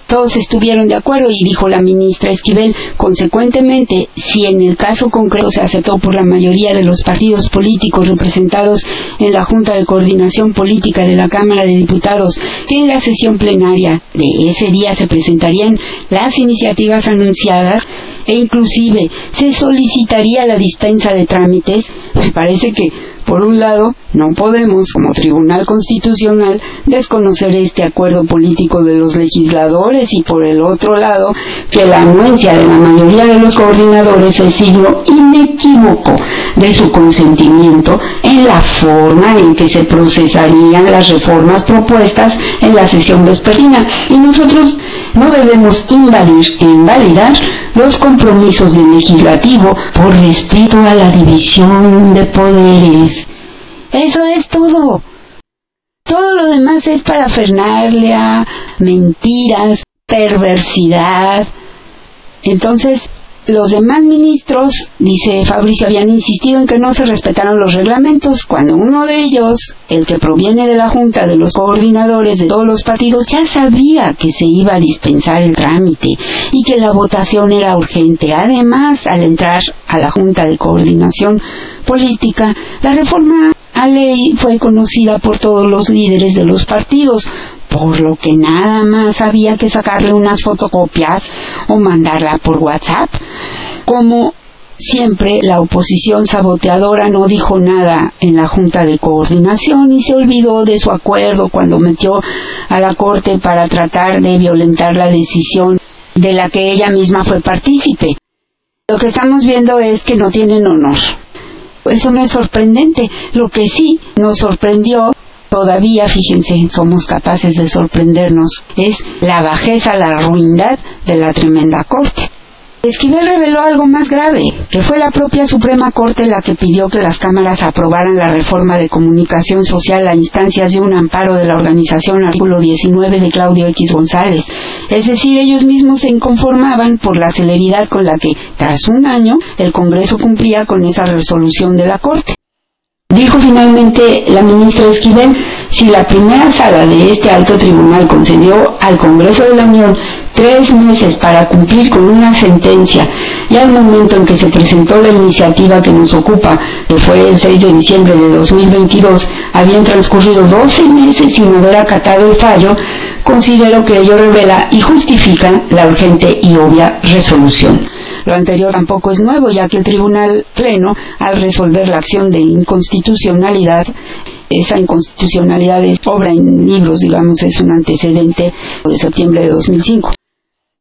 todos estuvieron de acuerdo y dijo la ministra Esquivel, consecuentemente, si en el caso concreto se aceptó por la mayoría de los partidos políticos representados en la Junta de Coordinación Política de la Cámara de Diputados que en la sesión plenaria de ese día se presentarían las iniciativas anunciadas e inclusive se solicitaría la dispensa de trámites, me parece que por un lado, no podemos, como Tribunal Constitucional, desconocer este acuerdo político de los legisladores y por el otro lado, que la anuencia de la mayoría de los coordinadores es signo inequívoco de su consentimiento en la forma en que se procesarían las reformas propuestas en la sesión vespertina. Y nosotros no debemos invadir e invalidar los compromisos del legislativo por respeto a la división de poderes. Eso es todo. Todo lo demás es para a mentiras, perversidad. Entonces, los demás ministros, dice Fabricio, habían insistido en que no se respetaron los reglamentos, cuando uno de ellos, el que proviene de la Junta de los coordinadores de todos los partidos, ya sabía que se iba a dispensar el trámite y que la votación era urgente. Además, al entrar a la Junta de Coordinación Política, la reforma a ley fue conocida por todos los líderes de los partidos, por lo que nada más había que sacarle unas fotocopias o mandarla por WhatsApp. Como siempre, la oposición saboteadora no dijo nada en la Junta de Coordinación y se olvidó de su acuerdo cuando metió a la Corte para tratar de violentar la decisión de la que ella misma fue partícipe. Lo que estamos viendo es que no tienen honor. Eso no es sorprendente. Lo que sí nos sorprendió todavía, fíjense, somos capaces de sorprendernos, es la bajeza, la ruindad de la tremenda corte. Esquivel reveló algo más grave, que fue la propia Suprema Corte la que pidió que las cámaras aprobaran la reforma de comunicación social a instancias de un amparo de la organización artículo 19 de Claudio X González. Es decir, ellos mismos se inconformaban por la celeridad con la que, tras un año, el Congreso cumplía con esa resolución de la Corte. Dijo finalmente la ministra Esquivel, si la primera sala de este alto tribunal concedió al Congreso de la Unión tres meses para cumplir con una sentencia y al momento en que se presentó la iniciativa que nos ocupa, que fue el 6 de diciembre de 2022, habían transcurrido 12 meses sin haber acatado el fallo, considero que ello revela y justifica la urgente y obvia resolución. Lo anterior tampoco es nuevo, ya que el Tribunal Pleno, al resolver la acción de inconstitucionalidad, esa inconstitucionalidad es obra en libros, digamos, es un antecedente de septiembre de 2005.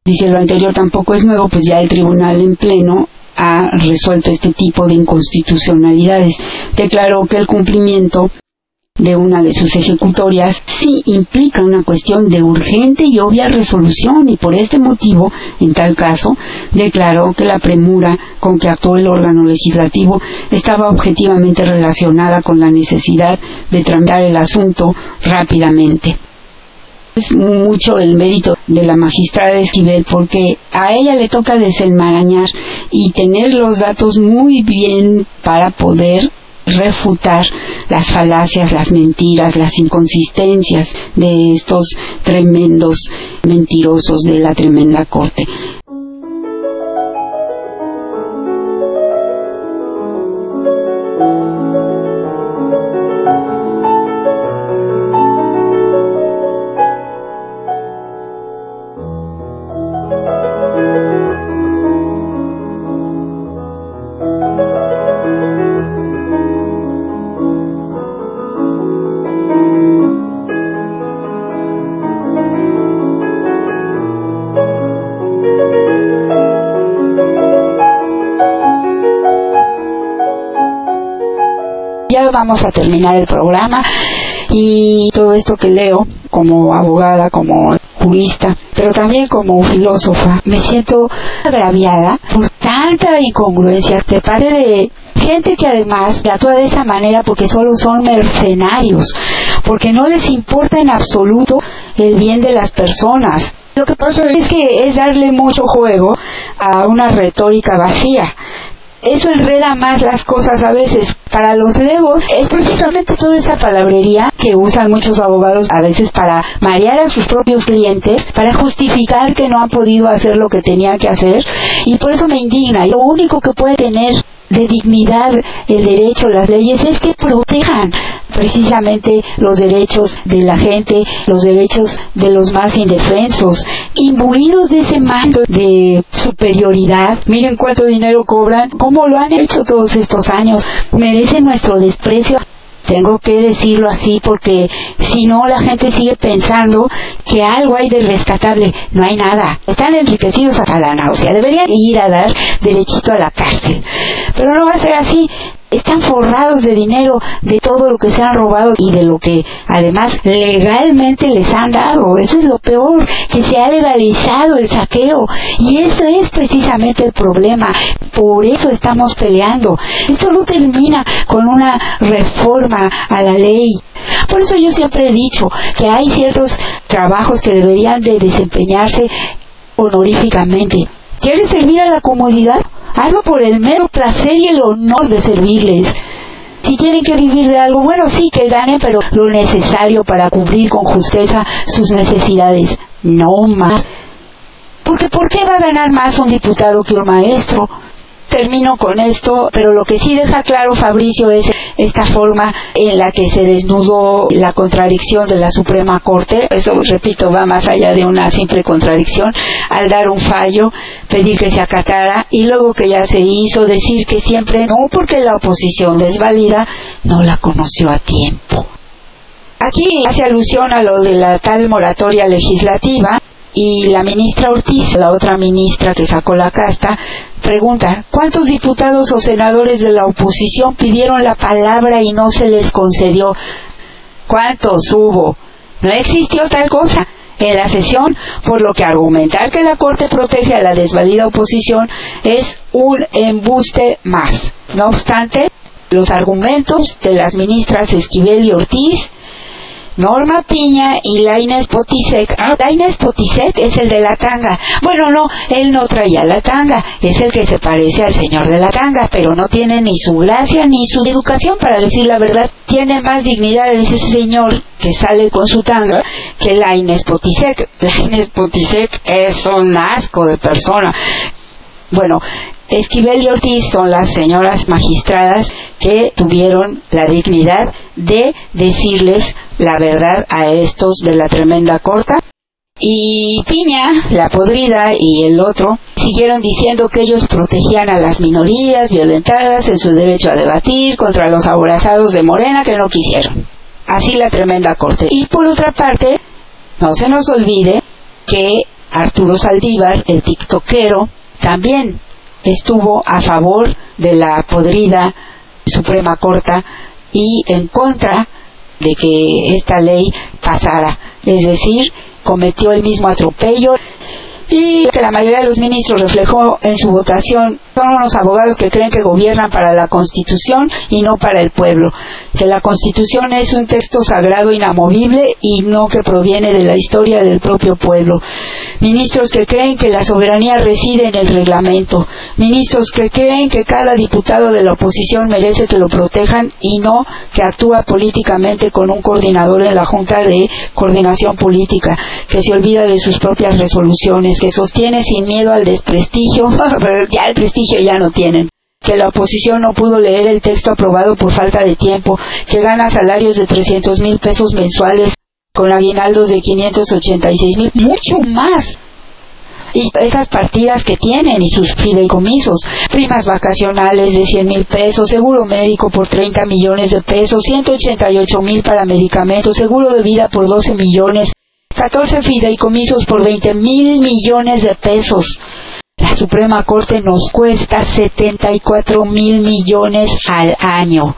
Dice lo anterior tampoco es nuevo, pues ya el Tribunal en Pleno ha resuelto este tipo de inconstitucionalidades. Declaró que el cumplimiento de una de sus ejecutorias sí implica una cuestión de urgente y obvia resolución y por este motivo, en tal caso, declaró que la premura con que actuó el órgano legislativo estaba objetivamente relacionada con la necesidad de tramitar el asunto rápidamente. Es mucho el mérito de la magistrada Esquivel porque a ella le toca desenmarañar y tener los datos muy bien para poder refutar las falacias, las mentiras, las inconsistencias de estos tremendos mentirosos de la tremenda corte. Vamos a terminar el programa y todo esto que leo como abogada, como jurista, pero también como filósofa, me siento agraviada por tanta incongruencia de parte de gente que además actúa de esa manera porque solo son mercenarios, porque no les importa en absoluto el bien de las personas. Lo que pasa es que es darle mucho juego a una retórica vacía eso enreda más las cosas a veces. Para los legos es precisamente toda esa palabrería que usan muchos abogados a veces para marear a sus propios clientes, para justificar que no han podido hacer lo que tenían que hacer y por eso me indigna. Lo único que puede tener de dignidad el derecho, las leyes, es que protejan precisamente los derechos de la gente, los derechos de los más indefensos, imbuidos de ese manto de superioridad. Miren cuánto dinero cobran, cómo lo han hecho todos estos años, merecen nuestro desprecio. Tengo que decirlo así porque si no la gente sigue pensando que algo hay de rescatable. No hay nada. Están enriquecidos hasta la náusea. Deberían ir a dar derechito a la cárcel. Pero no va a ser así están forrados de dinero de todo lo que se han robado y de lo que además legalmente les han dado. Eso es lo peor, que se ha legalizado el saqueo. Y eso es precisamente el problema. Por eso estamos peleando. Esto no termina con una reforma a la ley. Por eso yo siempre he dicho que hay ciertos trabajos que deberían de desempeñarse honoríficamente. ¿Quieres servir a la comodidad? Hazlo por el mero placer y el honor de servirles. Si tienen que vivir de algo, bueno, sí que ganen, pero lo necesario para cubrir con justeza sus necesidades, no más. Porque ¿por qué va a ganar más un diputado que un maestro? Termino con esto, pero lo que sí deja claro Fabricio es esta forma en la que se desnudó la contradicción de la Suprema Corte. Eso, repito, va más allá de una simple contradicción. Al dar un fallo, pedir que se acatara y luego que ya se hizo, decir que siempre no, porque la oposición desvalida, no la conoció a tiempo. Aquí hace alusión a lo de la tal moratoria legislativa y la ministra Ortiz, la otra ministra que sacó la casta, pregunta, ¿cuántos diputados o senadores de la oposición pidieron la palabra y no se les concedió? ¿Cuántos hubo? No existió tal cosa en la sesión, por lo que argumentar que la Corte protege a la desvalida oposición es un embuste más. No obstante, los argumentos de las ministras Esquivel y Ortiz Norma Piña y Lainez Potisek. Ah, Lainez Potisek es el de la tanga. Bueno, no, él no traía la tanga, es el que se parece al señor de la tanga, pero no tiene ni su gracia ni su educación, para decir la verdad. Tiene más dignidad ese señor que sale con su tanga que Lainez Potisek. Lainez Potisek es un asco de persona. Bueno, Esquivel y Ortiz son las señoras magistradas que tuvieron la dignidad de decirles la verdad a estos de la tremenda corta. Y Piña, la podrida y el otro siguieron diciendo que ellos protegían a las minorías violentadas en su derecho a debatir contra los aborazados de Morena que no quisieron. Así la tremenda corte. Y por otra parte, no se nos olvide que Arturo Saldívar, el tiktokero, también estuvo a favor de la podrida Suprema Corte y en contra de que esta ley pasara. Es decir, cometió el mismo atropello y que la mayoría de los ministros reflejó en su votación son unos abogados que creen que gobiernan para la Constitución y no para el pueblo, que la Constitución es un texto sagrado inamovible y no que proviene de la historia del propio pueblo. Ministros que creen que la soberanía reside en el reglamento, ministros que creen que cada diputado de la oposición merece que lo protejan y no que actúa políticamente con un coordinador en la Junta de Coordinación Política, que se olvida de sus propias resoluciones, que sostiene sin miedo al desprestigio, <laughs> ya el prestigio ya no tienen que la oposición no pudo leer el texto aprobado por falta de tiempo, que gana salarios de 300 mil pesos mensuales con aguinaldos de 586 mil, mucho más. Y esas partidas que tienen y sus fideicomisos, primas vacacionales de 100 mil pesos, seguro médico por 30 millones de pesos, 188 mil para medicamentos, seguro de vida por 12 millones, 14 fideicomisos por 20 mil millones de pesos. La Suprema Corte nos cuesta 74 mil millones al año.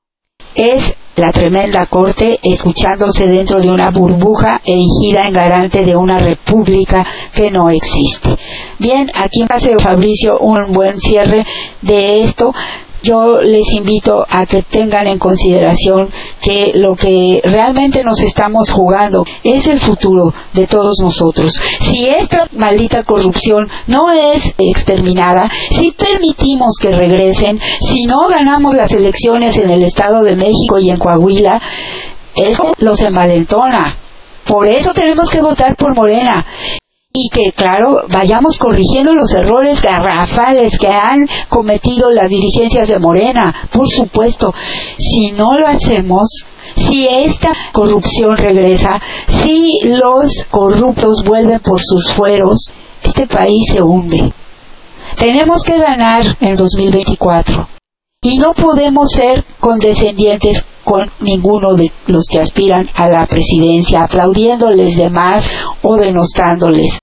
Es la tremenda corte escuchándose dentro de una burbuja erigida en garante de una república que no existe. Bien, aquí hace Fabricio un buen cierre de esto yo les invito a que tengan en consideración que lo que realmente nos estamos jugando es el futuro de todos nosotros. Si esta maldita corrupción no es exterminada, si permitimos que regresen, si no ganamos las elecciones en el Estado de México y en Coahuila, eso los envalentona. Por eso tenemos que votar por Morena y que, claro, vayamos corrigiendo los errores garrafales que han cometido las dirigencias de Morena, por supuesto. Si no lo hacemos, si esta corrupción regresa, si los corruptos vuelven por sus fueros, este país se hunde. Tenemos que ganar en 2024 y no podemos ser condescendientes con ninguno de los que aspiran a la presidencia, aplaudiéndoles de más o denostándoles.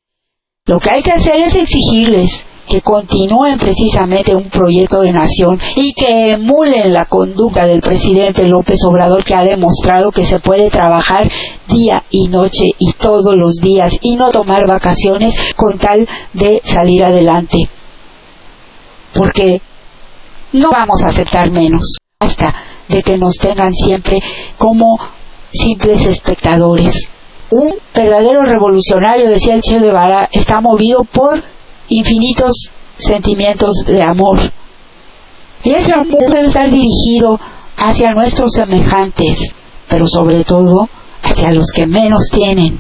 Lo que hay que hacer es exigirles que continúen precisamente un proyecto de nación y que emulen la conducta del presidente López Obrador que ha demostrado que se puede trabajar día y noche y todos los días y no tomar vacaciones con tal de salir adelante. Porque no vamos a aceptar menos hasta de que nos tengan siempre como simples espectadores. Un verdadero revolucionario, decía el Che Guevara, está movido por infinitos sentimientos de amor. Y ese amor debe estar dirigido hacia nuestros semejantes, pero sobre todo hacia los que menos tienen.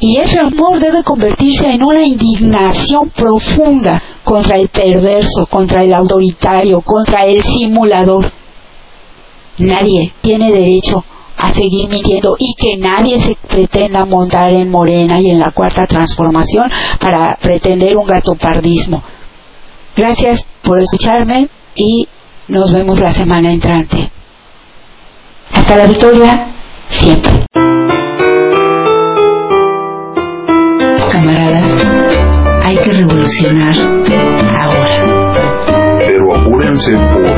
Y ese amor debe convertirse en una indignación profunda contra el perverso, contra el autoritario, contra el simulador nadie tiene derecho a seguir mintiendo y que nadie se pretenda montar en Morena y en la cuarta transformación para pretender un gatopardismo. Gracias por escucharme y nos vemos la semana entrante. Hasta la victoria, siempre. Camaradas, hay que revolucionar ahora. Pero apúrense por